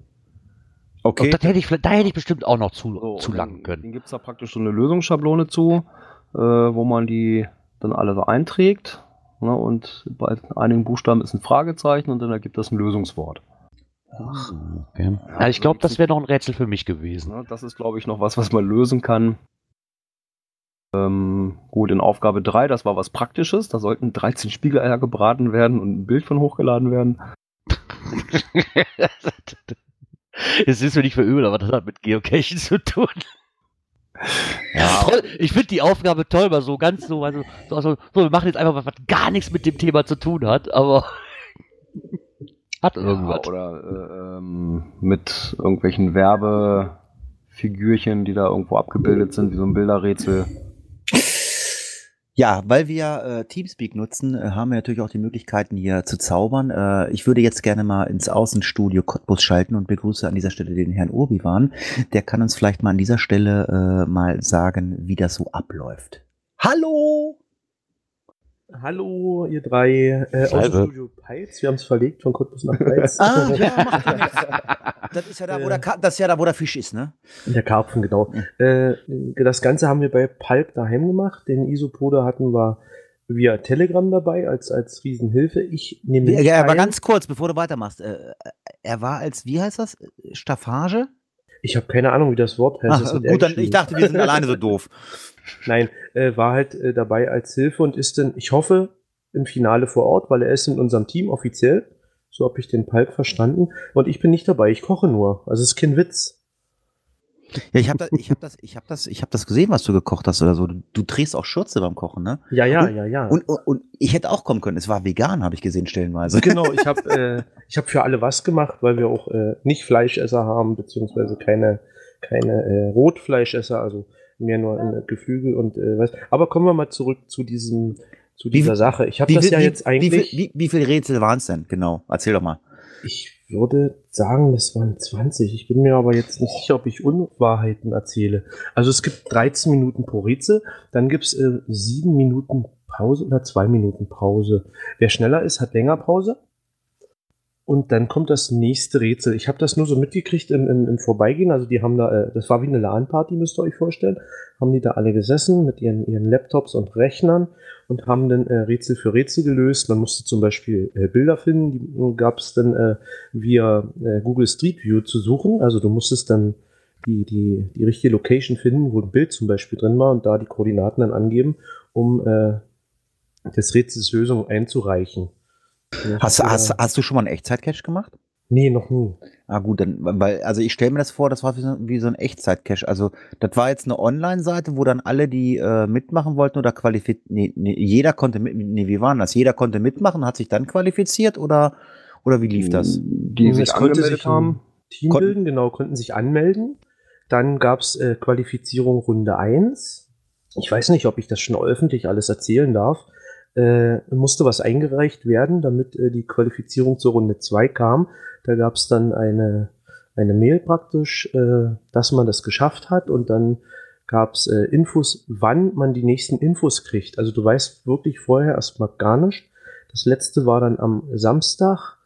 okay. Und das hätte ich, da hätte ich bestimmt auch noch zu, So, zu lang können. Dann gibt es da praktisch so eine Lösungsschablone zu, äh, wo man die dann alle so einträgt. Ne, und bei einigen Buchstaben ist ein Fragezeichen und dann ergibt das ein Lösungswort. Okay. Ja, ich glaube, das wäre noch ein Rätsel für mich gewesen. Ne, das ist, glaube ich, noch was, was man lösen kann. Ähm, gut, in Aufgabe 3, das war was Praktisches. Da sollten 13 Spiegeleier gebraten werden und ein Bild von hochgeladen werden. [LAUGHS] es ist mir nicht verübel, aber das hat mit Geocaching zu tun. Ja. Ich finde die Aufgabe toll, mal so ganz so, also, so, so, so, wir machen jetzt einfach was, was gar nichts mit dem Thema zu tun hat, aber [LAUGHS] hat irgendwas. Ja, oder äh, ähm, mit irgendwelchen Werbefigürchen, die da irgendwo abgebildet sind, wie so ein Bilderrätsel. Ja, weil wir äh, Teamspeak nutzen, äh, haben wir natürlich auch die Möglichkeiten hier zu zaubern. Äh, ich würde jetzt gerne mal ins Außenstudio Cottbus schalten und begrüße an dieser Stelle den Herrn Urbiwan. Der kann uns vielleicht mal an dieser Stelle äh, mal sagen, wie das so abläuft. Hallo! Hallo, ihr drei äh, aus dem Studio Peitz. Wir haben es verlegt von Cottbus nach Peitz. Ah, ja, macht ja nichts. [LAUGHS] Das ist ja da, wo Äh. der, Ka- das ist ja da, wo der Fisch ist, ne? Der Karpfen, genau. Äh, das Ganze haben wir bei Palk daheim gemacht. Den Isopode hatten wir via Telegram dabei als, als Riesenhilfe. Ich nehme nicht Ja, aber ganz kurz, bevor du weitermachst. Äh, er war als, wie heißt das? Staffage? Ich habe keine Ahnung, wie das Wort heißt. Ach, Das er gut, dann, ich dachte, wir sind alleine so doof. [LAUGHS] Nein, äh, war halt äh, dabei als Hilfe und ist dann, ich hoffe, im Finale vor Ort, weil er ist in unserem Team offiziell. So habe ich den Palk verstanden. Und ich bin nicht dabei, ich koche nur. Also es ist kein Witz. Ja, ich habe das, ich hab das, ich hab das, ich das gesehen, was du gekocht hast oder so. Du, du drehst auch Schürze beim Kochen, ne? Ja, ja, Und- ja, ja. Und, und, und ich hätte auch kommen können. Es war vegan, habe ich gesehen, stellenweise. genau, ich habe [LAUGHS] äh, ich hab für alle was gemacht, weil wir auch äh, nicht Fleischesser haben, beziehungsweise keine, keine äh, Rotfleischesser, also mehr nur ein Geflügel und äh, was. Aber kommen wir mal zurück zu diesem, zu Wie dieser viel- Sache. Ich habe Wie das viel- ja wie- jetzt eigentlich. Wie, wie, wie viele Rätsel waren es denn? Genau. Erzähl doch mal. Ich würde sagen, das waren 20. Ich bin mir aber jetzt nicht sicher, ob ich Unwahrheiten erzähle. Also es gibt 13 Minuten pro Rätsel, dann gibt es äh, 7 Minuten Pause oder 2 Minuten Pause. Wer schneller ist, hat länger Pause. Und dann kommt das nächste Rätsel. Ich habe das nur so mitgekriegt im, im, im Vorbeigehen. Also die haben da, äh, das war wie eine LAN-Party, müsst ihr euch vorstellen. Haben die da alle gesessen mit ihren, ihren Laptops und Rechnern und haben dann äh, Rätsel für Rätsel gelöst. Man musste zum Beispiel äh, Bilder finden, die gab es dann äh, via äh, Google Street View zu suchen. Also du musstest dann die, die, die richtige Location finden, wo ein Bild zum Beispiel drin war und da die Koordinaten dann angeben, um äh, des Rätsels Lösung einzureichen. Ja, Hast, hast, hast du schon mal einen Echtzeit-Cache gemacht? Nee, noch nie. Ah gut, dann, weil, also ich stelle mir das vor, das war wie so, wie so ein Echtzeit-Cache. Also das war jetzt eine Online-Seite, wo dann alle, die äh, mitmachen wollten oder qualifiziert, nee, nee, jeder konnte mit, nee, wie war das? Jeder konnte mitmachen, hat sich dann qualifiziert oder, oder wie lief das? Die Es sich konnte angemeldet sich haben. Team Konnten- bilden, genau, konnten sich anmelden. Dann gab es äh, Qualifizierung Runde 1. Ich weiß nicht, ob ich das schon öffentlich alles erzählen darf. Äh, musste was eingereicht werden, damit äh, die Qualifizierung zur Runde 2 kam. Da gab es dann eine, eine Mail praktisch, äh, dass man das geschafft hat und dann gab es äh, Infos, wann man die nächsten Infos kriegt. Also du weißt wirklich vorher erstmal gar nicht. Das letzte war dann am Samstag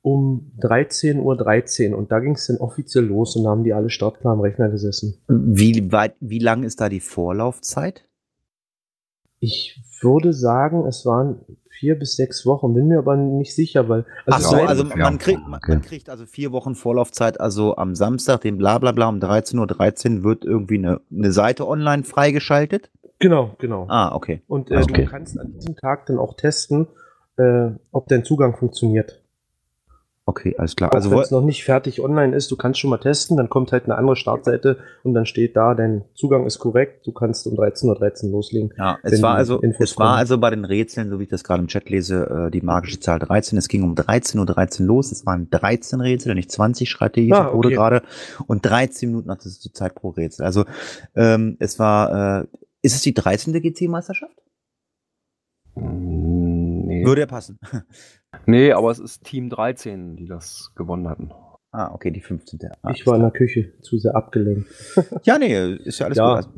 um 13.13 Uhr und da ging es dann offiziell los und da haben die alle startklar am Rechner gesessen. Wie weit, wie lang ist da die Vorlaufzeit? Ich würde sagen, es waren vier bis sechs Wochen, bin mir aber nicht sicher, weil Ach es so, also Ja, man kriegt, man, okay. man kriegt also vier Wochen Vorlaufzeit, also am Samstag, dem Blablabla um 13.13 Uhr wird irgendwie eine, eine Seite online freigeschaltet. genau, genau. Ah, okay. Und äh, Okay. du kannst an diesem Tag dann auch testen, äh, ob dein Zugang funktioniert. Okay, alles klar. Auch Also wenn wo- es noch nicht fertig online ist, du kannst schon mal testen, dann kommt halt eine andere Startseite und dann steht da, dein Zugang ist korrekt, du kannst um 13.13 Uhr loslegen. Ja, es war also, Infos es war kommen. also bei den Rätseln, so wie ich das gerade im Chat lese, äh, die magische Zahl 13. Es ging um 13.13 Uhr los. Es waren 13 Rätsel, nicht 20, schreibt die Ah, okay. gerade. Und 13 Minuten hatte es zur Zeit pro Rätsel. Also, ähm, es war, äh, ist es die 13. GC-Meisterschaft? Mm, Nee. Würde ja passen. Nee, aber es ist Team 13, die das gewonnen hatten. Ah, okay, die 15. Ah, Ich war in der Küche zu sehr abgelenkt. [LAUGHS] Ja, nee, ist ja alles Ja. gut.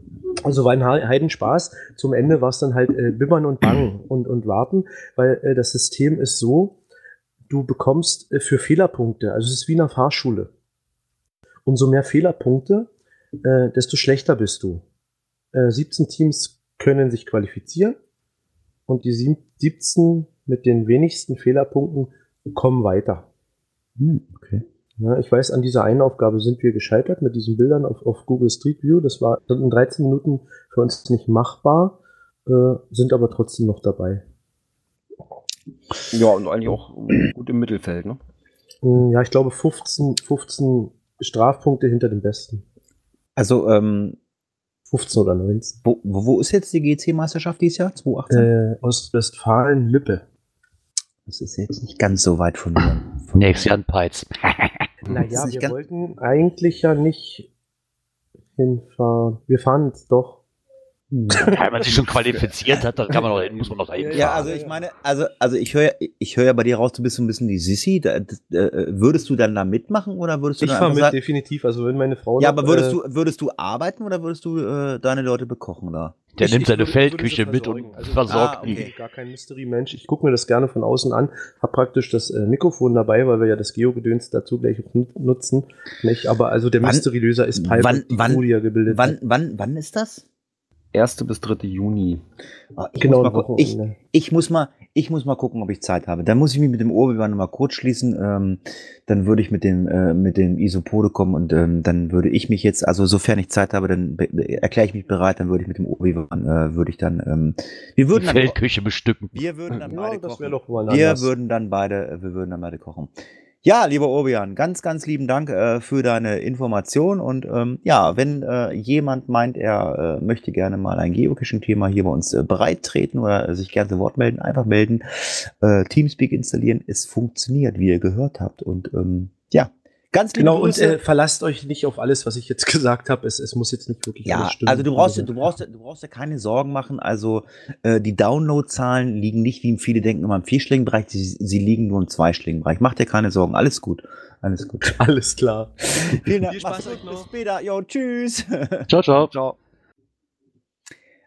Also, war ein He- Heidenspaß. Zum Ende war es dann halt äh, bibbern und bangen [CLEARS THROAT] und, und warten, weil äh, das System ist so, du bekommst äh, für Fehlerpunkte, also es ist wie in einer Fahrschule. Umso mehr Fehlerpunkte, äh, desto schlechter bist du. Äh, 17 Teams können sich qualifizieren und die sieb- 17 mit den wenigsten Fehlerpunkten kommen weiter. hm, okay. Ja, ich weiß, an dieser einen Aufgabe sind wir gescheitert mit diesen Bildern auf, auf Google Street View. Das war in 13 Minuten für uns nicht machbar, äh, sind aber trotzdem noch dabei. Ja, und eigentlich auch gut im Mittelfeld, ne? Hm, Ja, ich glaube 15, 15 Strafpunkte hinter dem Besten. Also, ähm, 15 oder 19. wo, wo wo ist jetzt die GC-Meisterschaft dieses Jahr? 2018? Äh, Ostwestfalen-Lippe. Das ist jetzt nicht ganz so weit von mir. Von Nächstes Jahr ein Peitz. [LAUGHS] Naja, wir wollten eigentlich ja nicht hinfahren. Wir fahren jetzt doch. Wenn man sich schon qualifiziert hat, dann kann man doch hin, muss man doch dahin Ja, fahren. also ich meine, also, also ich höre ich höre ja bei dir raus, du bist so ein bisschen die Sissi. Da, äh, würdest du dann da mitmachen oder würdest du Ich fahre mit, sagen- definitiv. Also wenn meine Frau Ja, aber würdest äh, du würdest du arbeiten oder würdest du äh, deine Leute bekochen da? Der Ich- nimmt ich seine würde- Feldküche mit und. Also- versorgt Ah, die. okay. Ich bin gar kein Mystery-Mensch. Ich gucke mir das gerne von außen an. Hab praktisch das äh, Mikrofon dabei, weil wir ja das Geo-Gedöns dazu gleich auch nut- nutzen. Nicht? Aber also der Mystery-Löser ist Pipe wann- die wann- die gebildet Wann wann wann ist das? 1. bis 3. Juni. Ah, Ich Genau, muss mal gucken. Ich, Wochenende. ich muss mal ich muss mal gucken, ob ich Zeit habe. Dann muss ich mich mit dem Obi-Wan mal kurz schließen. Ähm, dann würde ich mit dem äh, mit dem Isopode kommen und ähm, dann würde ich mich jetzt, also sofern ich Zeit habe, dann erkläre ich mich bereit. Dann würde ich mit dem Obi-Wan äh, würde ich dann ähm, wir Die würden dann Feldküche bestücken. wir würden dann Ja, beide kochen. wäre doch mal Wir würden dann beide, wir würden dann beide kochen. Ja, lieber Obian, ganz, ganz lieben Dank äh, für deine Information. Und ähm, ja, wenn äh, jemand meint, er äh, möchte gerne mal ein Geocaching-Thema hier bei uns äh, bereit treten oder sich gerne zu Wort melden, einfach melden, äh, Teamspeak installieren. Es funktioniert, wie ihr gehört habt. Und ähm, ja, ganz liebe Genau, und Grüße. äh, verlasst euch nicht auf alles, was ich jetzt [LAUGHS] gesagt habe. Es, es muss jetzt nicht wirklich Ja, alles stimmen. also du brauchst, du brauchst, du brauchst ja keine Sorgen machen. Also äh, die Downloadzahlen liegen nicht, wie viele denken, immer im vierstelligen Bereich. Sie, sie liegen nur im zweistelligen Bereich. Mach dir keine Sorgen. Alles gut. Alles gut. [LAUGHS] alles klar. Vielen Dank. Viel Spaß euch noch. Bis später. Jo, tschüss. Ciao, ciao. Ciao.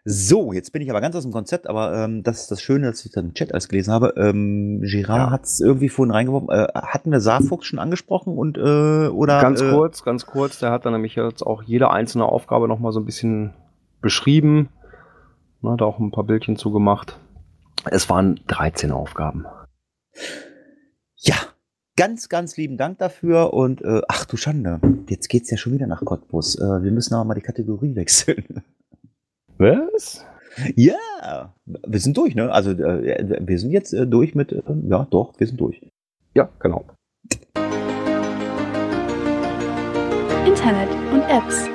So, jetzt bin ich aber ganz aus dem Konzept, aber ähm, das ist das Schöne, dass ich dann im Chat alles gelesen habe. Ähm, Girard Ja. hat es irgendwie vorhin reingeworfen. Äh, hatten wir Saarfuchs schon angesprochen und äh, oder Ganz äh, kurz, ganz kurz, der hat dann nämlich jetzt auch jede einzelne Aufgabe nochmal so ein bisschen beschrieben. Ne, da auch ein paar Bildchen zugemacht. Es waren 13 Aufgaben. Ja, ganz, ganz lieben Dank dafür und äh, ach du Schande, jetzt geht's ja schon wieder nach Cottbus. Äh, wir müssen aber mal die Kategorie [LAUGHS] wechseln. Was? ja, wir sind durch, ne? Also äh, wir sind jetzt äh, durch mit, äh, ja, doch, wir sind durch. Ja, genau. Internet und Apps.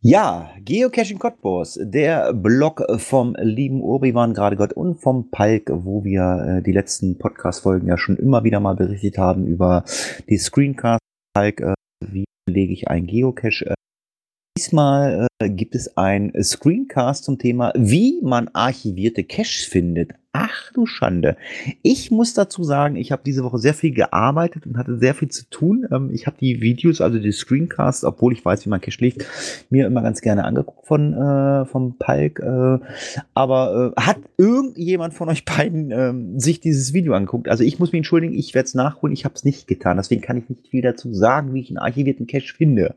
Ja, Geocaching Cottbus, der Blog vom lieben Urbiwan gerade Gott und vom Palk, wo wir die letzten Podcast-Folgen ja schon immer wieder mal berichtet haben über die Screencast. Palk, wie lege ich ein Geocache? Diesmal äh, gibt es ein Screencast zum Thema, wie man archivierte Caches findet. Ach du Schande. Ich muss dazu sagen, ich habe diese Woche sehr viel gearbeitet und hatte sehr viel zu tun. Ähm, ich habe die Videos, also die Screencasts, obwohl ich weiß, wie man Cache legt, mir immer ganz gerne angeguckt von äh, vom Palk. Äh, aber äh, hat irgendjemand von euch beiden ähm, sich dieses Video angeguckt? Also ich muss mich entschuldigen, ich werde es nachholen. Ich habe es nicht getan. Deswegen kann ich nicht viel dazu sagen, wie ich einen archivierten Cache finde.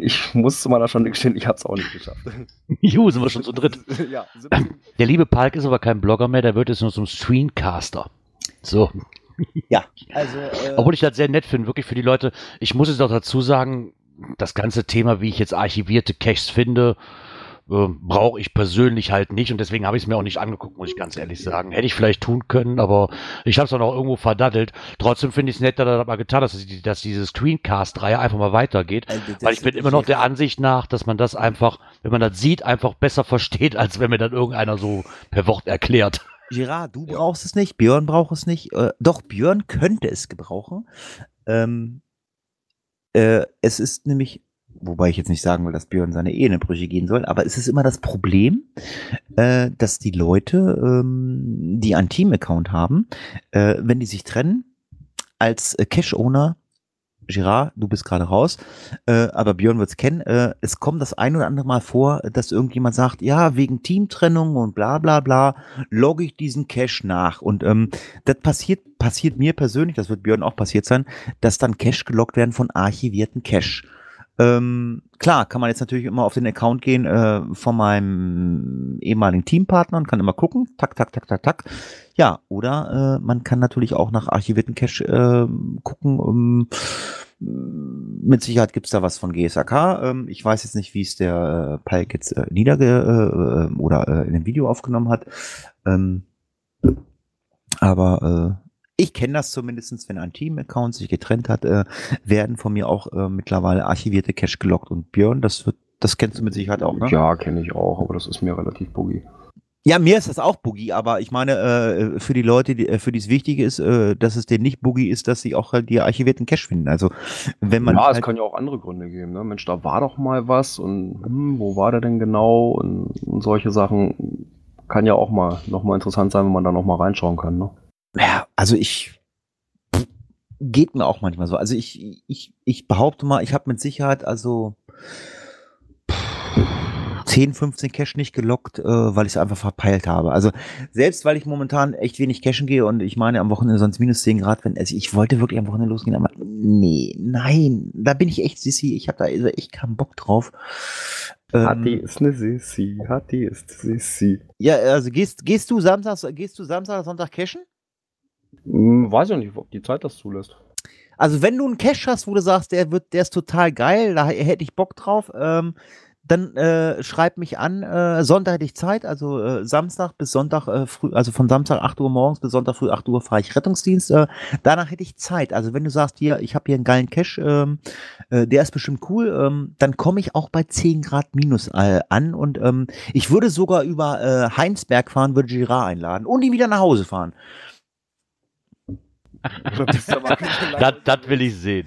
Ich muss zu meiner Schande gestehen, ich habe es auch nicht geschafft. [LAUGHS] Juhu, sind wir schon zu dritt. [LAUGHS] ja, 17. Der liebe Palk ist aber kein Blogger mehr, der wird jetzt nur zum Screencaster. So. Ja, also äh, Obwohl ich das sehr nett finde, wirklich für die Leute. Ich muss es auch dazu sagen, das ganze Thema, wie ich jetzt archivierte Caches finde, äh, brauche ich persönlich halt nicht und deswegen habe ich es mir auch nicht angeguckt, muss ich ganz ehrlich sagen. Hätte ich vielleicht tun können, aber ich habe es dann auch irgendwo verdattelt. Trotzdem finde ich es nett, dass er das mal getan hat, dass, dass diese Screencast-Reihe einfach mal weitergeht. das Weil ich bin immer noch der Ansicht nach, dass man das einfach, wenn man das sieht, einfach besser versteht, als wenn mir dann irgendeiner so per Wort erklärt. Gerard, du brauchst es nicht, Björn braucht es nicht. Äh, doch, Björn könnte es gebrauchen. Ähm, äh, es ist nämlich, wobei ich jetzt nicht sagen will, dass Björn seine Ehe in Brüche gehen soll, aber es ist immer das Problem, äh, dass die Leute, ähm, die einen Team-Account haben, äh, wenn die sich trennen, als äh, Cash-Owner, Gerard, du bist gerade raus, äh, aber Björn wird es kennen, äh, es kommt das ein oder andere Mal vor, dass irgendjemand sagt, ja, wegen Teamtrennung und bla bla bla, logge ich diesen Cache nach. Und ähm, das passiert, passiert mir persönlich, das wird Björn auch passiert sein, dass dann Cache geloggt werden von archivierten Cache. Ähm, klar, kann man jetzt natürlich immer auf den Account gehen äh, von meinem ehemaligen Teampartner und kann immer gucken, tak, tak, tak, tak, tak. Ja, oder äh, man kann natürlich auch nach archivierten Cache äh, gucken. Ähm, mit Sicherheit gibt's da was von GSAK. Ähm, ich weiß jetzt nicht, wie es der äh, Palk jetzt äh, niederge äh, äh, oder äh, in dem Video aufgenommen hat. Ähm, aber äh, ich kenne das zumindestens, wenn ein Team-Account sich getrennt hat, äh, werden von mir auch äh, mittlerweile archivierte Cache gelockt. Und Björn, das wird, das kennst du mit Sicherheit auch, ne? Ja, kenne ich auch, aber das ist mir relativ buggy. Ja, mir ist das auch Boogie, aber ich meine, äh, für die Leute, die, äh, für die es wichtig ist, äh, dass es denen nicht Boogie ist, dass sie auch halt die archivierten Cache finden. Also, wenn man. ja, es halt, kann ja auch andere Gründe geben. Ne? Mensch, da war doch mal was und hm, wo war der denn genau und, und solche Sachen kann ja auch mal noch mal interessant sein, wenn man da noch mal reinschauen kann. Ne? Ja, also ich. Geht mir auch manchmal so. Also ich, ich, ich behaupte mal, ich habe mit Sicherheit also 10, 15 Cache nicht gelockt, äh, weil ich es einfach verpeilt habe. Also selbst weil ich momentan echt wenig cashen gehe und ich meine am Wochenende sonst minus 10 Grad, wenn also ich wollte wirklich am Wochenende losgehen, aber nee, nein, da bin ich echt Sissi, ich habe da also echt keinen Bock drauf. Ähm, ist eine Sissi, Hatti ist Sissi. ja, also gehst, gehst du Samstag, gehst du Samstag, Sonntag cashen? Hm, weiß ich nicht, ob die Zeit das zulässt. Also wenn du einen Cache hast, wo du sagst, der wird, der ist total geil, da hätte ich Bock drauf, ähm, dann äh, schreib mich an. Äh, Sonntag hätte ich Zeit, also äh, Samstag bis Sonntag äh, früh, also von Samstag 8 Uhr morgens bis Sonntag früh 8 Uhr fahre ich Rettungsdienst. Äh, danach hätte ich Zeit. Also wenn du sagst, hier, ich habe hier einen geilen Cash, ähm, äh, der ist bestimmt cool, ähm, dann komme ich auch bei 10 Grad minus an und ähm, ich würde sogar über Heinsberg fahren, würde Girard einladen und ihn wieder nach Hause fahren. [LAUGHS] Das, das will ich sehen.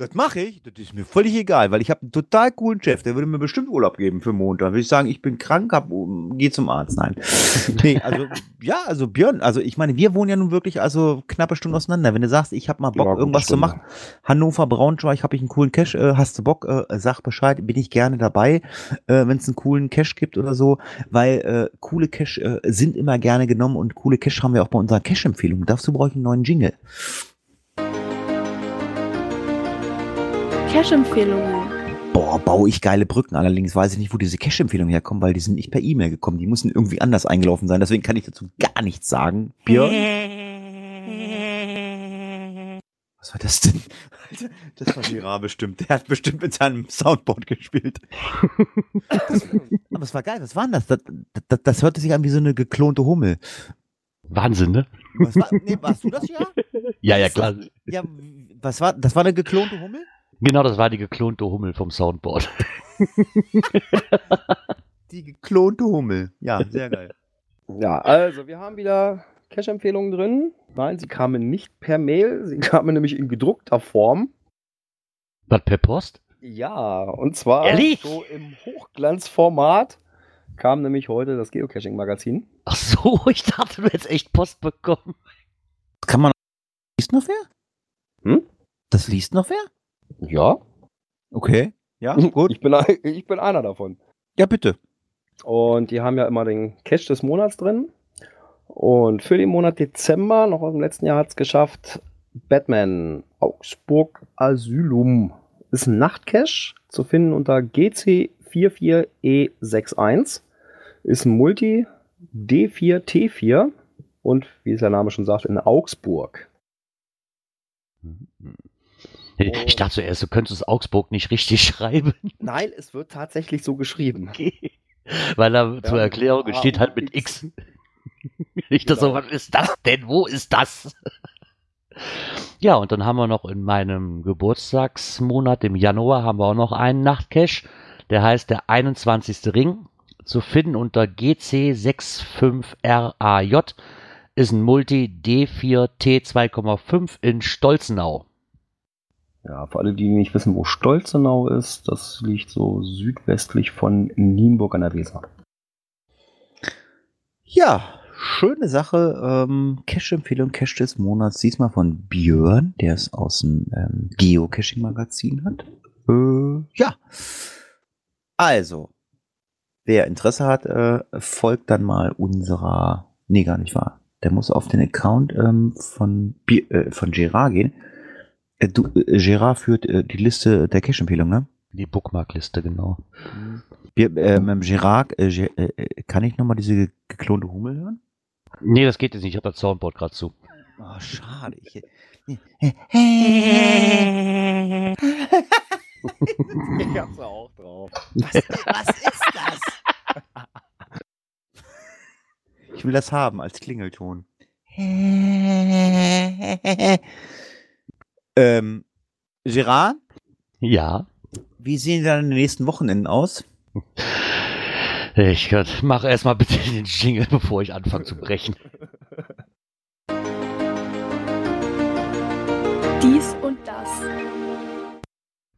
Das mache ich. Das ist mir völlig egal, weil ich habe einen total coolen Chef. Der würde mir bestimmt Urlaub geben für Montag. Würde ich sagen, ich bin krank, hab, geh zum Arzt. Nein. [LAUGHS] nee, also ja, also Björn, also ich meine, wir wohnen ja nun wirklich also knappe Stunden auseinander. Wenn du sagst, ich habe mal Bock, Ja, irgendwas zu Stunde. machen, Hannover, Braunschweig, habe ich einen coolen Cash, äh, hast du Bock, äh, sag Bescheid, bin ich gerne dabei, äh, wenn es einen coolen Cash gibt oder so, weil äh, coole Cash äh, sind immer gerne genommen und coole Cash haben wir auch bei unserer Cash-Empfehlung. Dazu brauche ich einen neuen Jingle. Cash-Empfehlungen. Boah, baue ich geile Brücken. Allerdings weiß ich nicht, wo diese Cash-Empfehlungen herkommen, weil die sind nicht per E-Mail gekommen. Die müssen irgendwie anders eingelaufen sein. Deswegen kann ich dazu gar nichts sagen. Björn? Was war das denn? Alter, das war Girard bestimmt. Der hat bestimmt mit seinem Soundboard gespielt. Das, aber es war geil. Was war denn das? Das, das? das hörte sich an wie so eine geklonte Hummel. Wahnsinn, ne? Was war, nee, warst du das ja? Ja, ja, klar. Ja, was war, das war eine geklonte Hummel? Genau, das war die geklonte Hummel vom Soundboard. [LAUGHS] Die geklonte Hummel. Ja, sehr geil. Ja, also wir haben wieder Cash-Empfehlungen drin. Nein, sie kamen nicht per Mail, sie kamen nämlich in gedruckter Form. Was per Post? Ja, und zwar Ehrlich? so im Hochglanzformat kam nämlich heute das Geocaching-Magazin. Ach so, [LAUGHS] ich dachte, du hättest echt Post bekommen. Kann man. Liest noch wer? Hm? Das liest noch wer? Ja, Okay. Ja, [LAUGHS] gut. ich bin, ich bin einer davon. Ja, bitte. Und die haben ja immer den Cash des Monats drin. Und für den Monat Dezember, noch aus dem letzten Jahr, hat es geschafft, Batman Augsburg Asylum. Ist ein Nachtcache zu finden unter GC44E61. Ist ein Multi D4T4 und wie es der Name schon sagt, in Augsburg. Ich dachte zuerst, du könntest Augsburg nicht richtig [LAUGHS] schreiben. Nein, es wird tatsächlich so geschrieben. Okay. Weil da zur Ja, Erklärung es steht halt mit X. [LAUGHS] Ich das so, Genau. was ist das denn? Wo ist das? [LAUGHS] Ja, und dann haben wir noch in meinem Geburtstagsmonat, im Januar, haben wir auch noch einen Nachtcache. Der heißt der 21. Ring. Zu finden unter GC65RAJ. Ist ein Multi D4T2,5 in Stolzenau. Ja, für alle, die nicht wissen, wo Stolzenau ist, das liegt so südwestlich von Nienburg an der Weser. Ja, schöne Sache. Ähm, Cache-Empfehlung, Cache des Monats. Diesmal von Björn, der es aus dem ähm, Geocaching-Magazin hat. Äh, ja. Also, wer Interesse hat, äh, folgt dann mal unserer. Nee, gar nicht wahr. Der muss auf den Account ähm, von, Bi- äh, von Gerard gehen. Äh, du, äh, Gerard führt äh, die Liste der Cache-Empfehlung, ne? Die Bookmarkliste, genau. Wir, äh, mit dem Gerard, äh, äh, kann ich nochmal diese ge- geklonte Hummel hören? Nee, das geht jetzt nicht. Ich habe das Soundboard gerade zu. Oh, schade. Ich, Ich hab's auch drauf. was, was ist das? Ich will das haben als Klingelton. Ähm, Gerard, Ja. wie sehen deine nächsten Wochenenden aus? Ich mache erstmal bitte den Jingle, bevor ich anfange zu brechen. Dies und das.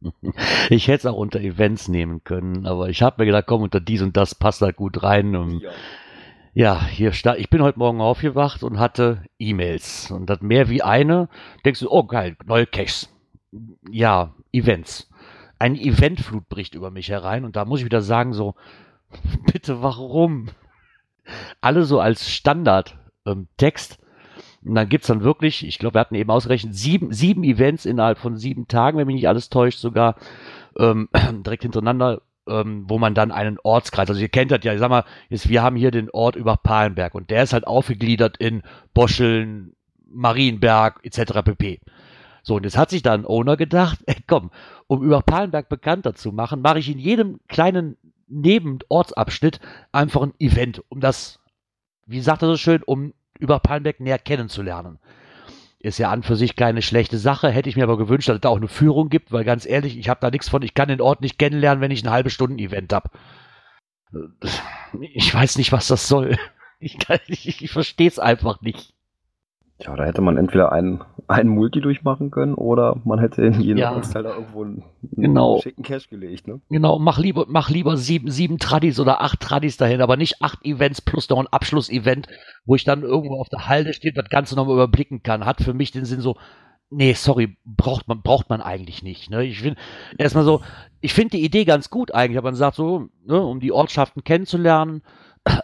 [LAUGHS] Ich hätte es auch unter Events nehmen können, aber ich habe mir gedacht, komm, unter dies und das passt halt gut rein. Und Ja. Ja, hier sta ich bin heute Morgen aufgewacht und hatte E-Mails. Und das mehr wie eine. Denkst du, oh geil, neue Caches. Ja, Events. Ein Eventflut bricht über mich herein und da muss ich wieder sagen, so, [LAUGHS] bitte warum? Alle so als Standard ähm. Und dann gibt's dann wirklich, ich glaube, wir hatten eben ausgerechnet, sieben, sieben Events innerhalb von sieben Tagen, wenn mich nicht alles täuscht, sogar ähm, [CLEARS THROAT] direkt hintereinander, ähm, wo man dann einen Ortskreis, also ihr kennt das ja, ich sag mal, jetzt, wir haben hier den Ort über Palenberg und der ist halt aufgegliedert in Boscheln, Marienberg etc. pp. So, und jetzt hat sich da ein Owner gedacht, [LAUGHS] ey, komm, um über Palenberg bekannter zu machen, mache ich in jedem kleinen neben Ortsabschnitt einfach ein Event, um das, wie sagt er so schön, um über Palmberg näher kennenzulernen. Ist ja an für sich keine schlechte Sache, hätte ich mir aber gewünscht, dass es da auch eine Führung gibt, weil ganz ehrlich, ich habe da nichts von, ich kann den Ort nicht kennenlernen, wenn ich ein halbe Stunden Event habe. Ich weiß nicht, was das soll. [LAUGHS] Ich, ich, ich verstehe es einfach nicht. Ja, da hätte man entweder einen, einen Multi durchmachen können oder man hätte in jedem Ja. Ortsteil da irgendwo einen, Genau. schicken Cash gelegt, ne? Genau, mach lieber, mach lieber sieben, sieben Tradis oder acht Tradis dahin, aber nicht acht Events plus noch ein Abschlussevent, wo ich dann irgendwo auf der Halde stehe und das Ganze nochmal überblicken kann. Hat für mich den Sinn so, nee, sorry, braucht man, braucht man eigentlich nicht. Ne? Ich finde erstmal so, ich finde die Idee ganz gut eigentlich, aber man sagt so, ne, um die Ortschaften kennenzulernen.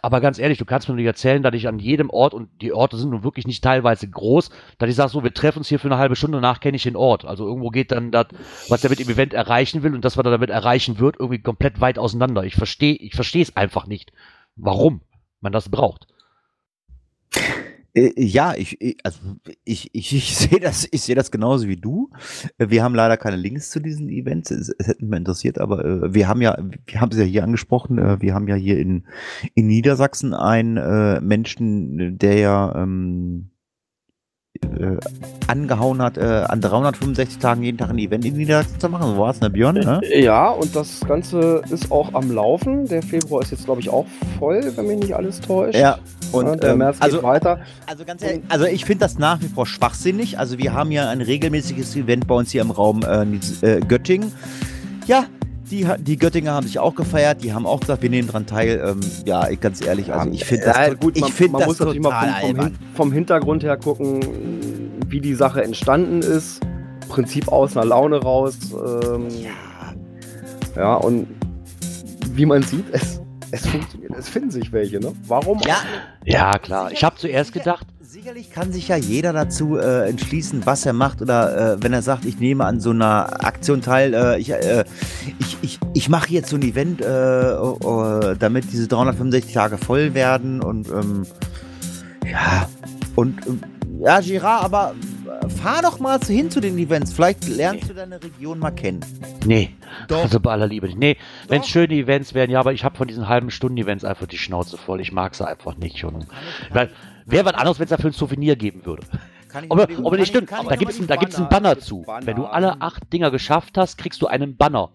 Aber ganz ehrlich, du kannst mir nicht erzählen, dass ich an jedem Ort, und die Orte sind nun wirklich nicht teilweise groß, dass ich sage, so, wir treffen uns hier für eine halbe Stunde, danach kenne ich den Ort. Also irgendwo geht dann das, was er mit dem Event erreichen will und das, was er damit erreichen wird, irgendwie komplett weit auseinander. Ich verstehe ich verstehe es einfach nicht, warum man das braucht. Äh, ja, ich, ich- also ich, ich, [LAUGHS] ich sehe das, ich sehe das genauso wie du. Äh, Wir haben leider keine Links zu diesen Events. Es, es hätte mich interessiert, aber äh, wir haben ja, wir haben es ja hier angesprochen, äh, wir haben ja hier in, in Niedersachsen einen äh, Menschen, der ja ähm, äh, angehauen hat, äh, an 365 Tagen jeden Tag ein Event in Niedersachsen zu machen. So war es, ne Björn? Ne? Ja, und das Ganze ist auch am Laufen. Der Februar ist jetzt, glaube ich, auch voll, wenn mich nicht alles täuscht. Ja, und Und der ähm, März geht also weiter. Also ganz ehrlich, also ich finde das nach wie vor schwachsinnig. Also wir haben ja ein regelmäßiges Event bei uns hier im Raum äh, äh, Göttingen. Ja, die, die Göttinger haben sich auch gefeiert, die haben auch gesagt, wir nehmen dran teil. Ähm, ja, ich- ganz ehrlich, also ich finde das, gut, ich man, find man das muss natürlich mal vom, vom, vom Hintergrund her gucken, wie die Sache entstanden ist. Prinzip aus einer Laune raus. Ähm, Ja, ja, und wie man sieht, es, es funktioniert. Es finden sich welche, ne? Warum? ja, Ja, klar. Ich habe zuerst gedacht, Sicherlich kann sich ja jeder dazu äh, entschließen, was er macht oder äh, wenn er sagt, ich nehme an so einer Aktion teil, äh, ich, äh, ich, ich, ich mache jetzt so ein Event, äh, äh, damit diese 365 Tage voll werden und ähm, ja, und ähm, ja, Girard, aber äh, fahr doch mal hin zu den Events, vielleicht lernst du deine Region mal kennen. nee, Doch. also bei aller Liebe nicht. Nee, wenn es schöne Events wären, ja, aber ich habe von diesen halben Stunden Events einfach die Schnauze voll. Ich mag sie einfach nicht schon. Weil, wäre was anderes, wenn es dafür ein Souvenir geben würde. Kann ich Aber, die- aber nicht ich- stimmt, da gibt es die da gibt's einen Banner, Banner gibt's zu. Banner. Wenn du alle acht Dinger geschafft hast, kriegst du einen Banner,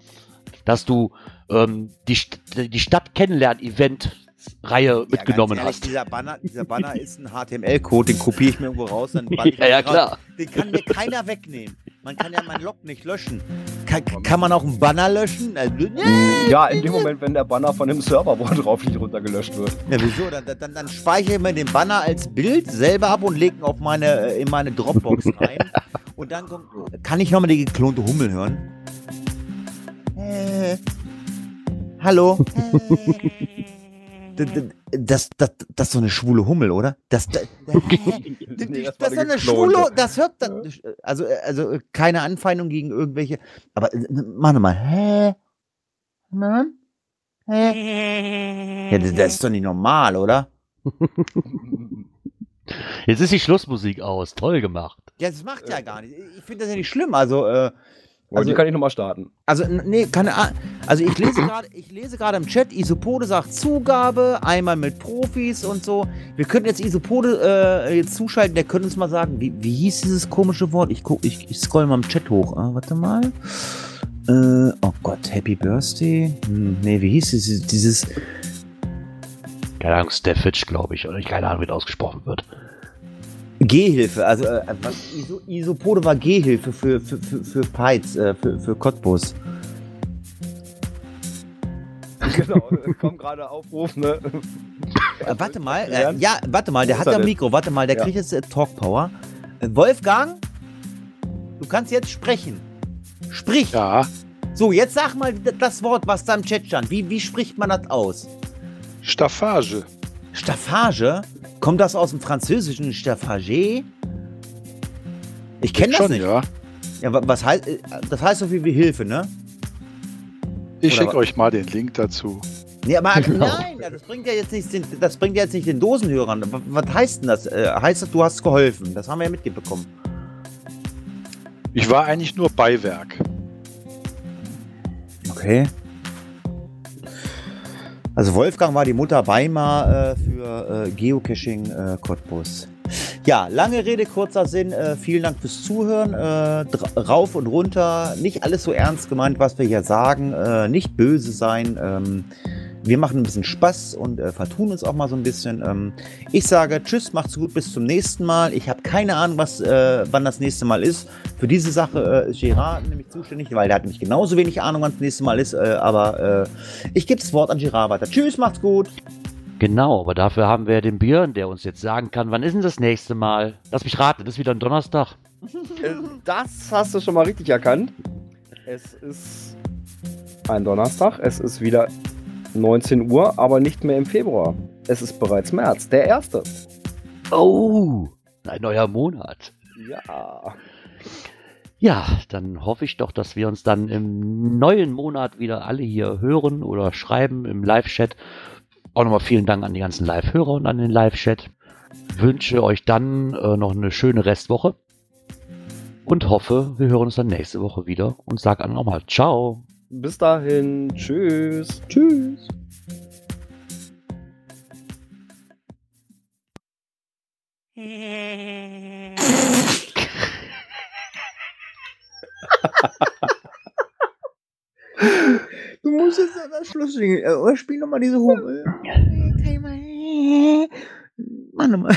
dass du ähm, die, die Stadt kennenlernen-Event-Reihe Ja, mitgenommen ehrlich, hast. Dieser Banner, dieser Banner ist ein HTML-Code, den kopiere ich mir irgendwo raus, dann [LAUGHS] Ja, ja, ihn raus. klar. Den kann mir keiner wegnehmen. Man kann ja meinen Log nicht löschen. Kann, kann man auch einen Banner löschen? Also, nee. Ja, in dem Moment, wenn der Banner von dem Server, wo er drauf liegt, runtergelöscht wird. Ja, wieso? Dann, dann, dann speichere ich mir den Banner als Bild selber ab und lege ihn auf meine, äh, in meine Dropbox [LAUGHS] rein. und dann kommt, kann ich nochmal die geklonte Hummel hören? Äh, hallo? [LAUGHS] Äh, Das, das, das ist so eine schwule Hummel, oder? Das, das, [LAUGHS] das, Nee, das, war ist eine schwule, das hört, das, also, also keine Anfeindung gegen irgendwelche, aber äh, warte mal, hä? Mann? Hä? Ja, das, das ist doch nicht normal, oder? [LAUGHS] Jetzt ist die Schlussmusik aus. Toll gemacht. Ja, das macht ja gar nicht. Ich finde das ja nicht schlimm. Also, äh, Also, Also- die kann ich nochmal starten. also nee, keine Ahnung. Also ich lese [CLEARS THROAT] gerade, ich lese gerade im Chat, Isopode sagt Zugabe, einmal mit Profis und so. Wir könnten jetzt Isopode äh, jetzt zuschalten, der könnte uns mal sagen, wie, wie hieß dieses komische Wort? Ich guck, ich, ich scroll mal im Chat hoch. Ah, warte mal. Äh, oh Gott, Happy Birthday? Hm, nee, wie hieß dieses, dieses Keine Ahnung, Steffitch, glaube ich. Oder ich keine Ahnung, wie das ausgesprochen wird. Gehhilfe, also äh, was, Iso, Isopode war Gehhilfe für, für, für, für Peitz, äh, für, für Cottbus. [LAUGHS] genau, kommt gerade Aufruf, ne? Äh, warte mal, äh, ja, warte mal, der hat ja ein? Mikro, warte mal, der Ja. kriegt jetzt äh, Talk Power. Äh, Wolfgang, du kannst jetzt sprechen. Sprich. Ja, So, jetzt sag mal das Wort, was da im Chat stand. Wie, wie spricht man das aus? Staffage. Staffage? Kommt das aus dem Französischen Staffage? Ich kenne das Schon, nicht. ja. Ja, wa- was heißt, das heißt so viel wie Hilfe, ne? Ich schicke euch mal den Link dazu. Nee, aber [LAUGHS] Genau. nein, das bringt ja jetzt nicht den, das bringt ja jetzt nicht den Dosenhörern. Was heißt denn das? Äh, heißt das, du hast geholfen? Das haben wir ja mitbekommen. Ich war eigentlich nur Beiwerk. Okay. Also Wolfgang war die Mutter Weimar äh, für äh, Geocaching äh, Cottbus. Ja, lange Rede, kurzer Sinn. Äh, vielen Dank fürs Zuhören. Äh, rauf und runter. Nicht alles so ernst gemeint, was wir hier sagen. Äh, nicht böse sein. Ähm, wir machen ein bisschen Spaß und äh, vertun uns auch mal so ein bisschen. Ähm, ich sage Tschüss, macht's gut, bis zum nächsten Mal. Ich habe keine Ahnung, was, äh, wann das nächste Mal ist. Für diese Sache äh, ist Gerard nämlich zuständig, weil der hat nämlich genauso wenig Ahnung, wann das nächste Mal ist. Äh, aber äh, ich gebe das Wort an Gerard weiter. Tschüss, macht's gut. Genau, aber dafür haben wir den Björn, der uns jetzt sagen kann, wann ist denn das nächste Mal? Lass mich raten, das ist wieder ein Donnerstag. Äh, Das hast du schon mal richtig erkannt. Es ist ein Donnerstag. Es ist wieder 19 Uhr, aber nicht mehr im Februar. Es ist bereits März, der erste. Oh, ein neuer Monat. Ja. Ja, dann hoffe ich doch, dass wir uns dann im neuen Monat wieder alle hier hören oder schreiben im Live-Chat. Auch nochmal vielen Dank an die ganzen Live-Hörer und an den Live-Chat. Wünsche euch dann äh, noch eine schöne Restwoche und hoffe, wir hören uns dann nächste Woche wieder und sag dann nochmal Ciao. Bis dahin. Tschüss. Tschüss. Du musst jetzt an das Schluss singen. Äh, Oder spiel nochmal diese Hummel. Mach nochmal.